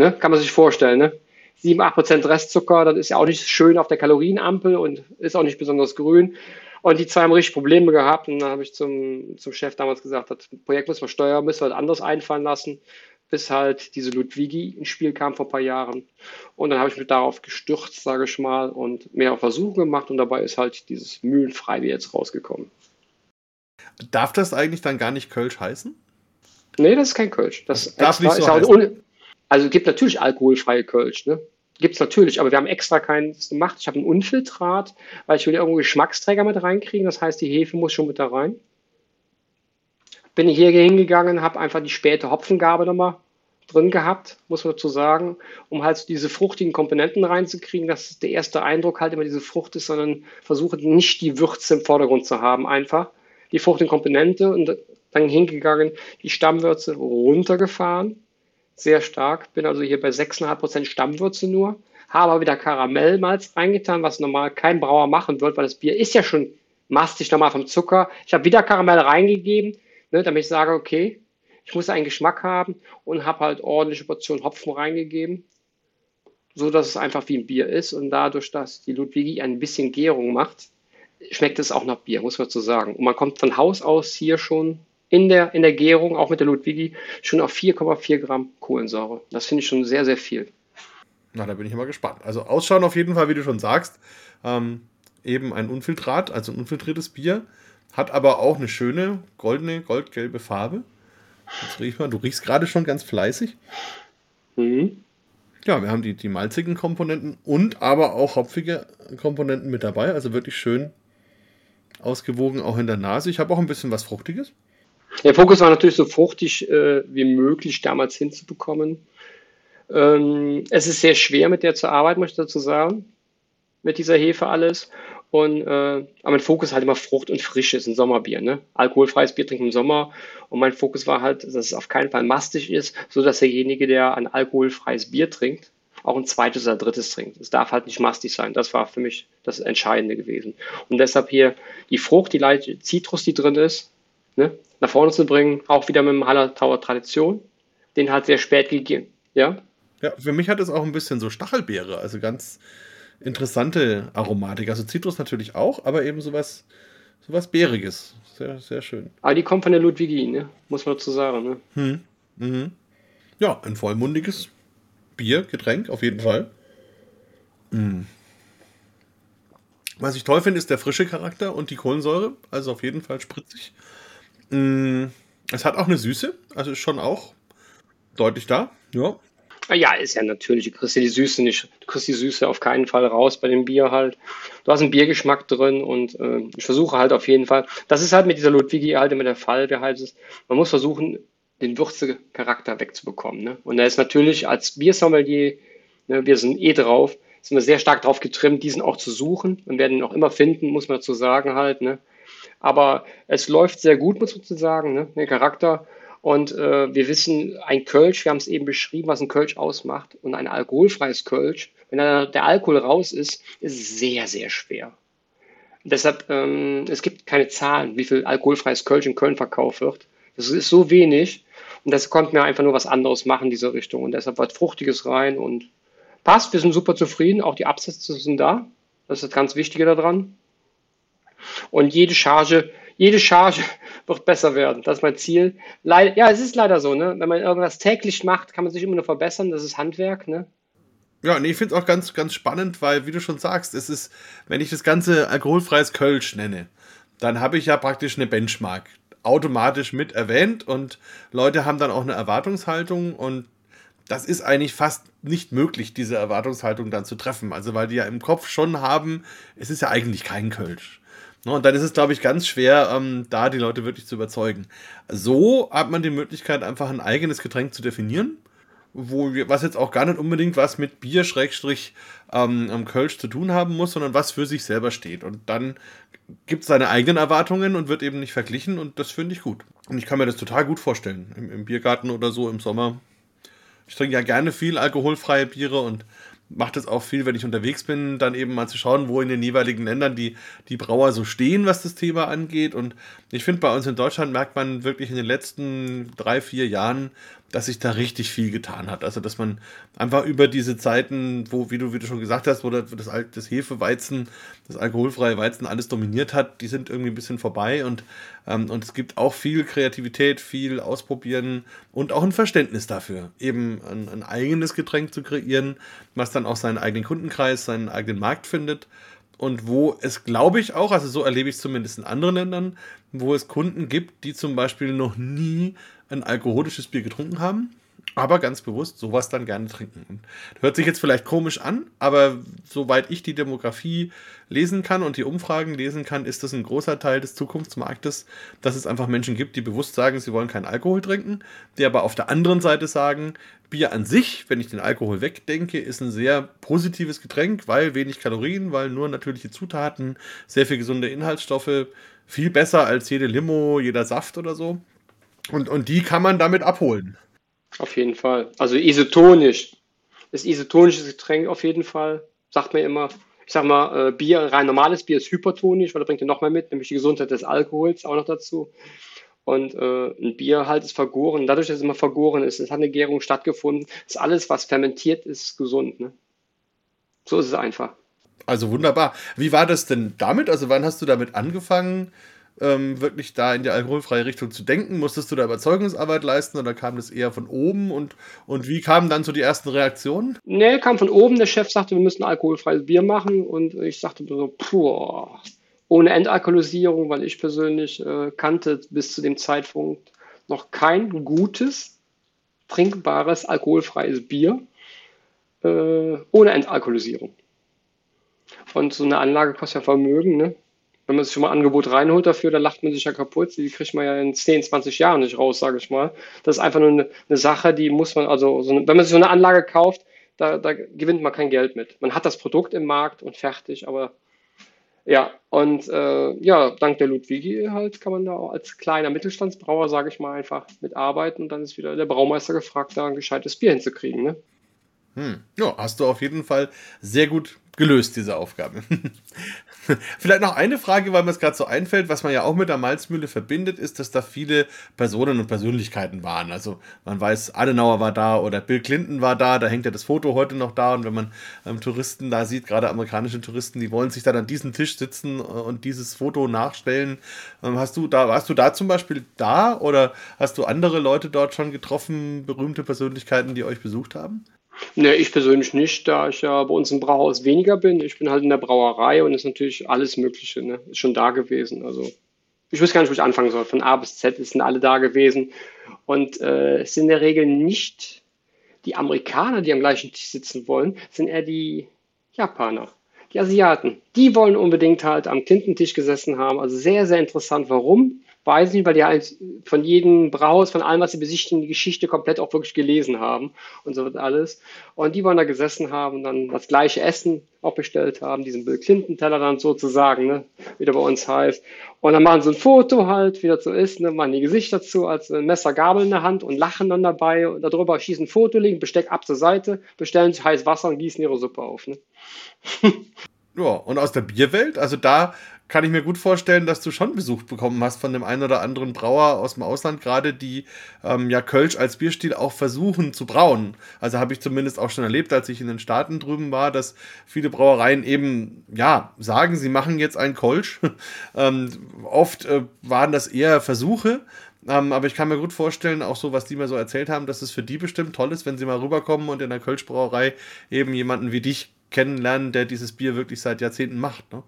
Ne? Kann man sich vorstellen. Ne? 7, 8 Prozent Restzucker, das ist ja auch nicht schön auf der Kalorienampel und ist auch nicht besonders grün. Und die zwei haben richtig Probleme gehabt. Und dann habe ich zum, zum Chef damals gesagt, das Projekt müssen wir steuern, müssen wir was anderes einfallen lassen, bis halt diese Ludwigi ins Spiel kam vor ein paar Jahren. Und dann habe ich mich darauf gestürzt, sage ich mal, und mehr Versuche gemacht. Und dabei ist halt dieses Mühlenfreibier jetzt rausgekommen. Darf das eigentlich dann gar nicht Kölsch heißen? Nee, das ist kein Kölsch. Das darf nicht so heißen. Also gibt natürlich alkoholfreie Kölsch, ne? Gibt es natürlich, aber wir haben extra keins gemacht. Ich habe ein Unfiltrat, weil ich will irgendwo Geschmacksträger mit reinkriegen. Das heißt, die Hefe muss schon mit da rein. Bin ich hier hingegangen, habe einfach die späte Hopfengabe nochmal drin gehabt, muss man dazu sagen, um halt diese fruchtigen Komponenten reinzukriegen, dass der erste Eindruck halt immer diese Frucht ist, sondern versuche nicht die Würze im Vordergrund zu haben, einfach die fruchtigen Komponente und dann hingegangen, die Stammwürze runtergefahren, sehr stark. Bin also hier bei 6,5% Stammwürze nur. Habe aber wieder Karamellmalz reingetan, was normal kein Brauer machen wird, weil das Bier ist ja schon mastig normal vom Zucker. Ich habe wieder Karamell reingegeben, ne, damit ich sage, okay, ich muss einen Geschmack haben und habe halt ordentliche Portion Hopfen reingegeben, so dass es einfach wie ein Bier ist und dadurch, dass die Ludwigi ein bisschen Gärung macht, schmeckt es auch nach Bier, muss man so sagen. Und man kommt von Haus aus hier schon in der, in der Gärung, auch mit der Ludwigi, schon auf 4,4 Gramm Kohlensäure. Das finde ich schon sehr, sehr viel. Na, da bin ich mal gespannt. Also ausschauen auf jeden Fall, wie du schon sagst. Ähm, eben ein Unfiltrat, also ein unfiltriertes Bier. Hat aber auch eine schöne goldene, goldgelbe Farbe. Jetzt riech mal, du riechst gerade schon ganz fleißig. Mhm. Ja, wir haben die, die malzigen Komponenten und aber auch hopfige Komponenten mit dabei. Also wirklich schön ausgewogen, auch in der Nase. Ich habe auch ein bisschen was Fruchtiges. Der Fokus war natürlich so fruchtig äh, wie möglich damals hinzubekommen. Ähm, es ist sehr schwer, mit der zu arbeiten, möchte ich dazu sagen. Mit dieser Hefe alles. Und, äh, aber mein Fokus halt immer Frucht und Frisches, ein Sommerbier, ne? Alkoholfreies Bier trinken im Sommer. Und mein Fokus war halt, dass es auf keinen Fall mastig ist, so dass derjenige, der ein alkoholfreies Bier trinkt, auch ein zweites oder drittes trinkt. Es darf halt nicht mastig sein. Das war für mich das Entscheidende gewesen. Und deshalb hier die Frucht, die leichte Zitrus, die drin ist, ne, nach vorne zu bringen, auch wieder mit dem Haller Tower Tradition. Den hat sehr spät gegeben. Ja, ja, für mich hat es auch ein bisschen so Stachelbeere, also ganz interessante Aromatik. Also Zitrus natürlich auch, aber eben sowas, sowas Beeriges. Sehr, sehr schön. Aber die kommt von der Ludwigi, ne? muss man dazu sagen. Ne? Hm. Mhm. Ja, ein vollmundiges Bier, Getränk, auf jeden Fall. Mhm. Was ich toll finde, ist der frische Charakter und die Kohlensäure. Also auf jeden Fall spritzig. Mhm. Es hat auch eine Süße, also ist schon auch deutlich da. Ja. Ah ja, ist ja natürlich. Du kriegst ja die Süße nicht. Du kriegst die Süße auf keinen Fall raus bei dem Bier halt. Du hast einen Biergeschmack drin und äh, ich versuche halt auf jeden Fall. Das ist halt mit dieser Ludwigi halt immer der Fall. Wie heißt es? Man muss versuchen, den Würzecharakter wegzubekommen. Ne? Und da ist natürlich als Biersommelier, ne, wir sind eh drauf, sind wir sehr stark drauf getrimmt, diesen auch zu suchen und werden ihn auch immer finden, muss man dazu sagen halt. Ne? Aber es läuft sehr gut, muss man dazu sagen, ne? der Charakter. Und äh, wir wissen, ein Kölsch, wir haben es eben beschrieben, was ein Kölsch ausmacht. Und ein alkoholfreies Kölsch, wenn da der Alkohol raus ist, ist sehr, sehr schwer. Deshalb, ähm, es gibt keine Zahlen, wie viel alkoholfreies Kölsch in Köln verkauft wird. Das ist so wenig. Und das konnten wir einfach nur was anderes machen in dieser Richtung. Und deshalb was Fruchtiges rein und passt. Wir sind super zufrieden. Auch die Absätze sind da. Das ist das ganz Wichtige daran. Und jede Charge jede Charge wird besser werden. Das ist mein Ziel. Leider, ja, es ist leider so, ne? Wenn man irgendwas täglich macht, kann man sich immer nur verbessern. Das ist Handwerk, ne? Ja, nee, ich finde es auch ganz, ganz spannend, weil, wie du schon sagst, es ist, wenn ich das Ganze alkoholfreies Kölsch nenne, dann habe ich ja praktisch eine Benchmark automatisch mit erwähnt und Leute haben dann auch eine Erwartungshaltung und das ist eigentlich fast nicht möglich, diese Erwartungshaltung dann zu treffen. Also, weil die ja im Kopf schon haben, es ist ja eigentlich kein Kölsch. Ne, und dann ist es, glaube ich, ganz schwer, ähm, da die Leute wirklich zu überzeugen. So hat man die Möglichkeit, einfach ein eigenes Getränk zu definieren, wo was jetzt auch gar nicht unbedingt was mit Bier, Schrägstrich, ähm, Kölsch zu tun haben muss, sondern was für sich selber steht. Und dann gibt es seine eigenen Erwartungen und wird eben nicht verglichen und das finde ich gut. Und ich kann mir das total gut vorstellen, im, im Biergarten oder so im Sommer. Ich trinke ja gerne viel alkoholfreie Biere und macht es auch viel, wenn ich unterwegs bin, dann eben mal zu schauen, wo in den jeweiligen Ländern die, die Brauer so stehen, was das Thema angeht. Und ich finde, bei uns in Deutschland merkt man wirklich in den letzten drei, vier Jahren, dass sich da richtig viel getan hat. Also, dass man einfach über diese Zeiten, wo, wie du, wie du schon gesagt hast, wo das, das Hefeweizen, das alkoholfreie Weizen alles dominiert hat, die sind irgendwie ein bisschen vorbei und, ähm, und es gibt auch viel Kreativität, viel Ausprobieren und auch ein Verständnis dafür, eben ein, ein eigenes Getränk zu kreieren, was dann auch seinen eigenen Kundenkreis, seinen eigenen Markt findet und wo es, glaube ich, auch, also so erlebe ich es zumindest in anderen Ländern, wo es Kunden gibt, die zum Beispiel noch nie ein alkoholisches Bier getrunken haben, aber ganz bewusst sowas dann gerne trinken. Hört sich jetzt vielleicht komisch an, aber soweit ich die Demografie lesen kann und die Umfragen lesen kann, ist das ein großer Teil des Zukunftsmarktes, dass es einfach Menschen gibt, die bewusst sagen, sie wollen keinen Alkohol trinken, die aber auf der anderen Seite sagen, Bier an sich, wenn ich den Alkohol wegdenke, ist ein sehr positives Getränk, weil wenig Kalorien, weil nur natürliche Zutaten, sehr viel gesunde Inhaltsstoffe, viel besser als jede Limo, jeder Saft oder so. Und, und die kann man damit abholen. Auf jeden Fall. Also isotonisch. Das isotonische Getränk auf jeden Fall. Sagt man immer. Ich sag mal, äh, Bier, rein normales Bier ist hypertonisch, weil da bringt ja noch mehr mit, nämlich die Gesundheit des Alkohols auch noch dazu. Und äh, ein Bier halt ist vergoren. Dadurch, dass es immer vergoren ist, es hat eine Gärung stattgefunden, ist alles, was fermentiert ist, gesund. Ne? So ist es einfach. Also wunderbar. Wie war das denn damit? Also wann hast du damit angefangen? Ähm, wirklich da in die alkoholfreie Richtung zu denken? Musstest du da Überzeugungsarbeit leisten oder kam das eher von oben? Und, und wie kamen dann so die ersten Reaktionen? Nee, kam von oben. Der Chef sagte, wir müssen alkoholfreies Bier machen. Und ich sagte so, puh, ohne Entalkoholisierung, weil ich persönlich äh, kannte bis zu dem Zeitpunkt noch kein gutes, trinkbares, alkoholfreies Bier äh, ohne Entalkoholisierung. Und so eine Anlage kostet ja Vermögen, ne? Wenn man sich schon mal ein Angebot reinholt dafür, dann lacht man sich ja kaputt. Die kriegt man ja in 10, 20 Jahren nicht raus, sage ich mal. Das ist einfach nur eine, eine Sache, die muss man, also so eine, wenn man sich so eine Anlage kauft, da, da gewinnt man kein Geld mit. Man hat das Produkt im Markt und fertig, aber ja, und äh, ja, dank der Ludwigi halt kann man da auch als kleiner Mittelstandsbrauer, sage ich mal, einfach mitarbeiten und dann ist wieder der Braumeister gefragt, da ein gescheites Bier hinzukriegen. Ne? Hm. Ja, hast du auf jeden Fall sehr gut gelöst, diese Aufgabe. Vielleicht noch eine Frage, weil mir es gerade so einfällt, was man ja auch mit der Malzmühle verbindet, ist, dass da viele Personen und Persönlichkeiten waren. Also man weiß, Adenauer war da oder Bill Clinton war da, da hängt ja das Foto heute noch da und wenn man ähm, Touristen da sieht, gerade amerikanische Touristen, die wollen sich dann an diesem Tisch sitzen äh, und dieses Foto nachstellen. Ähm, hast du da, warst du da zum Beispiel da oder hast du andere Leute dort schon getroffen, berühmte Persönlichkeiten, die euch besucht haben? Ne, ich persönlich nicht, da ich ja bei uns im Brauhaus weniger bin. Ich bin halt in der Brauerei und ist natürlich alles Mögliche, ne? Ist schon da gewesen. Also ich weiß gar nicht, wo ich anfangen soll. Von A bis Z sind alle da gewesen. Und äh, es sind in der Regel nicht die Amerikaner, die am gleichen Tisch sitzen wollen, sind eher die Japaner, die Asiaten. Die wollen unbedingt halt am Tintentisch gesessen haben. Also sehr, sehr interessant. Warum? Weiß nicht, weil die halt von jedem Brauhaus, von allem, was sie besichtigen, die Geschichte komplett auch wirklich gelesen haben und so wird alles. Und die wollen da gesessen haben und dann das gleiche Essen auch bestellt haben, diesen Bill Clinton Teller dann sozusagen, ne, wie der bei uns heißt. Und dann machen sie ein Foto halt, wie das so ist, ne, machen die Gesichter zu, als Messer, Gabel in der Hand und lachen dann dabei und darüber schießen ein Foto, legen Besteck ab zur Seite, bestellen sich heiß Wasser und gießen ihre Suppe auf, ne. Ja, und aus der Bierwelt, also da kann ich mir gut vorstellen, dass du schon Besuch bekommen hast von dem einen oder anderen Brauer aus dem Ausland, gerade die ähm, ja Kölsch als Bierstil auch versuchen zu brauen. Also habe ich zumindest auch schon erlebt, als ich in den Staaten drüben war, dass viele Brauereien eben ja sagen, sie machen jetzt einen Kölsch. ähm, oft äh, waren das eher Versuche. Ähm, aber ich kann mir gut vorstellen, auch so, was die mir so erzählt haben, dass es für die bestimmt toll ist, wenn sie mal rüberkommen und in der Kölschbrauerei eben jemanden wie dich kennenlernen, der dieses Bier wirklich seit Jahrzehnten macht. Ne?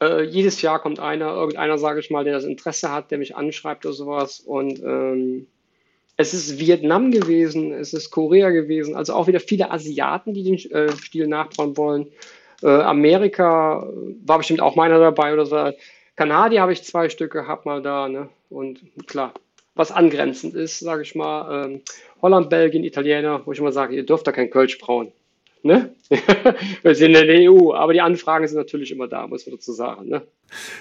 Äh, jedes Jahr kommt einer, irgendeiner, sage ich mal, der das Interesse hat, der mich anschreibt oder sowas. Und ähm, es ist Vietnam gewesen, es ist Korea gewesen, also auch wieder viele Asiaten, die den äh, Stil nachbauen wollen. Äh, Amerika war bestimmt auch meiner dabei oder so. Kanadier habe ich zwei Stück gehabt mal da, ne? Und klar, was angrenzend ist, sage ich mal, ähm, Holland, Belgien, Italiener, wo ich immer sage, ihr dürft da kein Kölsch brauen. Ne? Wir sind in der EU, aber die Anfragen sind natürlich immer da, muss man dazu sagen. Ne?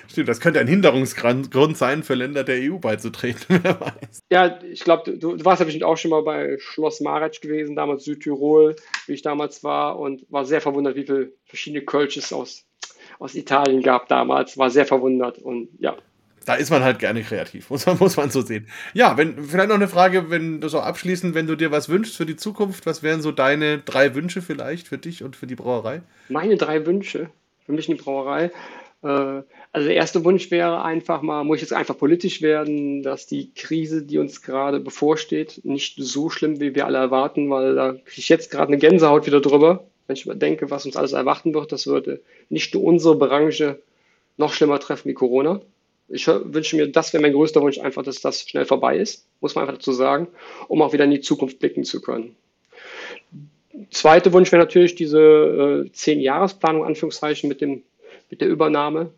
Stimmt, das könnte ein Hinderungsgrund sein, für Länder der EU beizutreten, wer weiß. Ja, ich glaube, du, du, warst ja bestimmt auch schon mal bei Schloss Maretsch gewesen, damals Südtirol, wie ich damals war, und war sehr verwundert, wie viele verschiedene Kölsches aus, aus Italien gab damals. War sehr verwundert und ja, da ist man halt gerne kreativ, muss man, muss man so sehen. Ja, wenn, vielleicht noch eine Frage, wenn du so abschließend, wenn du dir was wünschst für die Zukunft, was wären so deine drei Wünsche vielleicht für dich und für die Brauerei? Meine drei Wünsche für mich in die Brauerei. Äh, also der erste Wunsch wäre einfach mal, muss ich jetzt einfach politisch werden, dass die Krise, die uns gerade bevorsteht, nicht so schlimm, wie wir alle erwarten, weil da kriege ich jetzt gerade eine Gänsehaut wieder drüber. Wenn ich denke, was uns alles erwarten wird, das würde nicht nur unsere Branche noch schlimmer treffen wie Corona. Ich wünsche mir, das wäre mein größter Wunsch, einfach, dass das schnell vorbei ist, muss man einfach dazu sagen, um auch wieder in die Zukunft blicken zu können. Zweiter Wunsch wäre natürlich diese äh, Zehn-Jahres-Planung, Anführungszeichen, mit, dem, mit der Übernahme,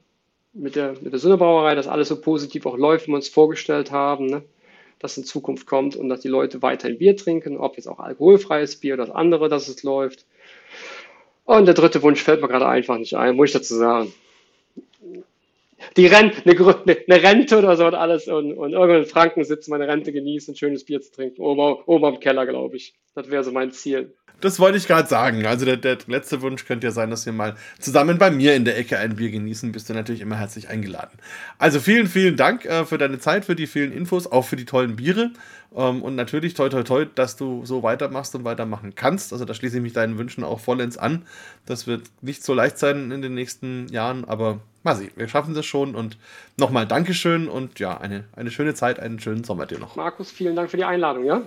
mit der, mit der Sünnebrauerei, dass alles so positiv auch läuft, wie wir uns vorgestellt haben, ne? dass in Zukunft kommt und dass die Leute weiterhin Bier trinken, ob jetzt auch alkoholfreies Bier oder das andere, dass es läuft. Und der dritte Wunsch fällt mir gerade einfach nicht ein, muss ich dazu sagen die Rente, eine, eine, Rente oder so und alles und, und irgendwann in Franken sitzen, meine Rente genießen, schönes Bier zu trinken, oben, oben am Keller, glaube ich. Das wäre so mein Ziel. Das wollte ich gerade sagen. Also der, der, letzte Wunsch könnte ja sein, dass wir mal zusammen bei mir in der Ecke ein Bier genießen. Bist du natürlich immer herzlich eingeladen. Also vielen, vielen Dank äh, für deine Zeit, für die vielen Infos, auch für die tollen Biere. Ähm, und natürlich toi toi toi, dass du so weitermachst und weitermachen kannst. Also da schließe ich mich deinen Wünschen auch vollends an. Das wird nicht so leicht sein in den nächsten Jahren, aber mal sehen, wir schaffen das schon. Und nochmal Dankeschön und ja, eine, eine schöne Zeit, einen schönen Sommer dir noch. Markus, vielen Dank für die Einladung, ja?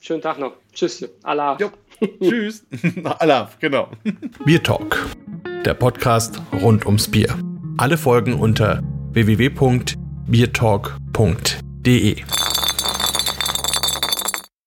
Schönen Tag noch. Tschüss. Allah. Jo. Tschüss. Allah, genau. Bier Talk, der Podcast rund ums Bier. Alle Folgen unter www.biertalk.de.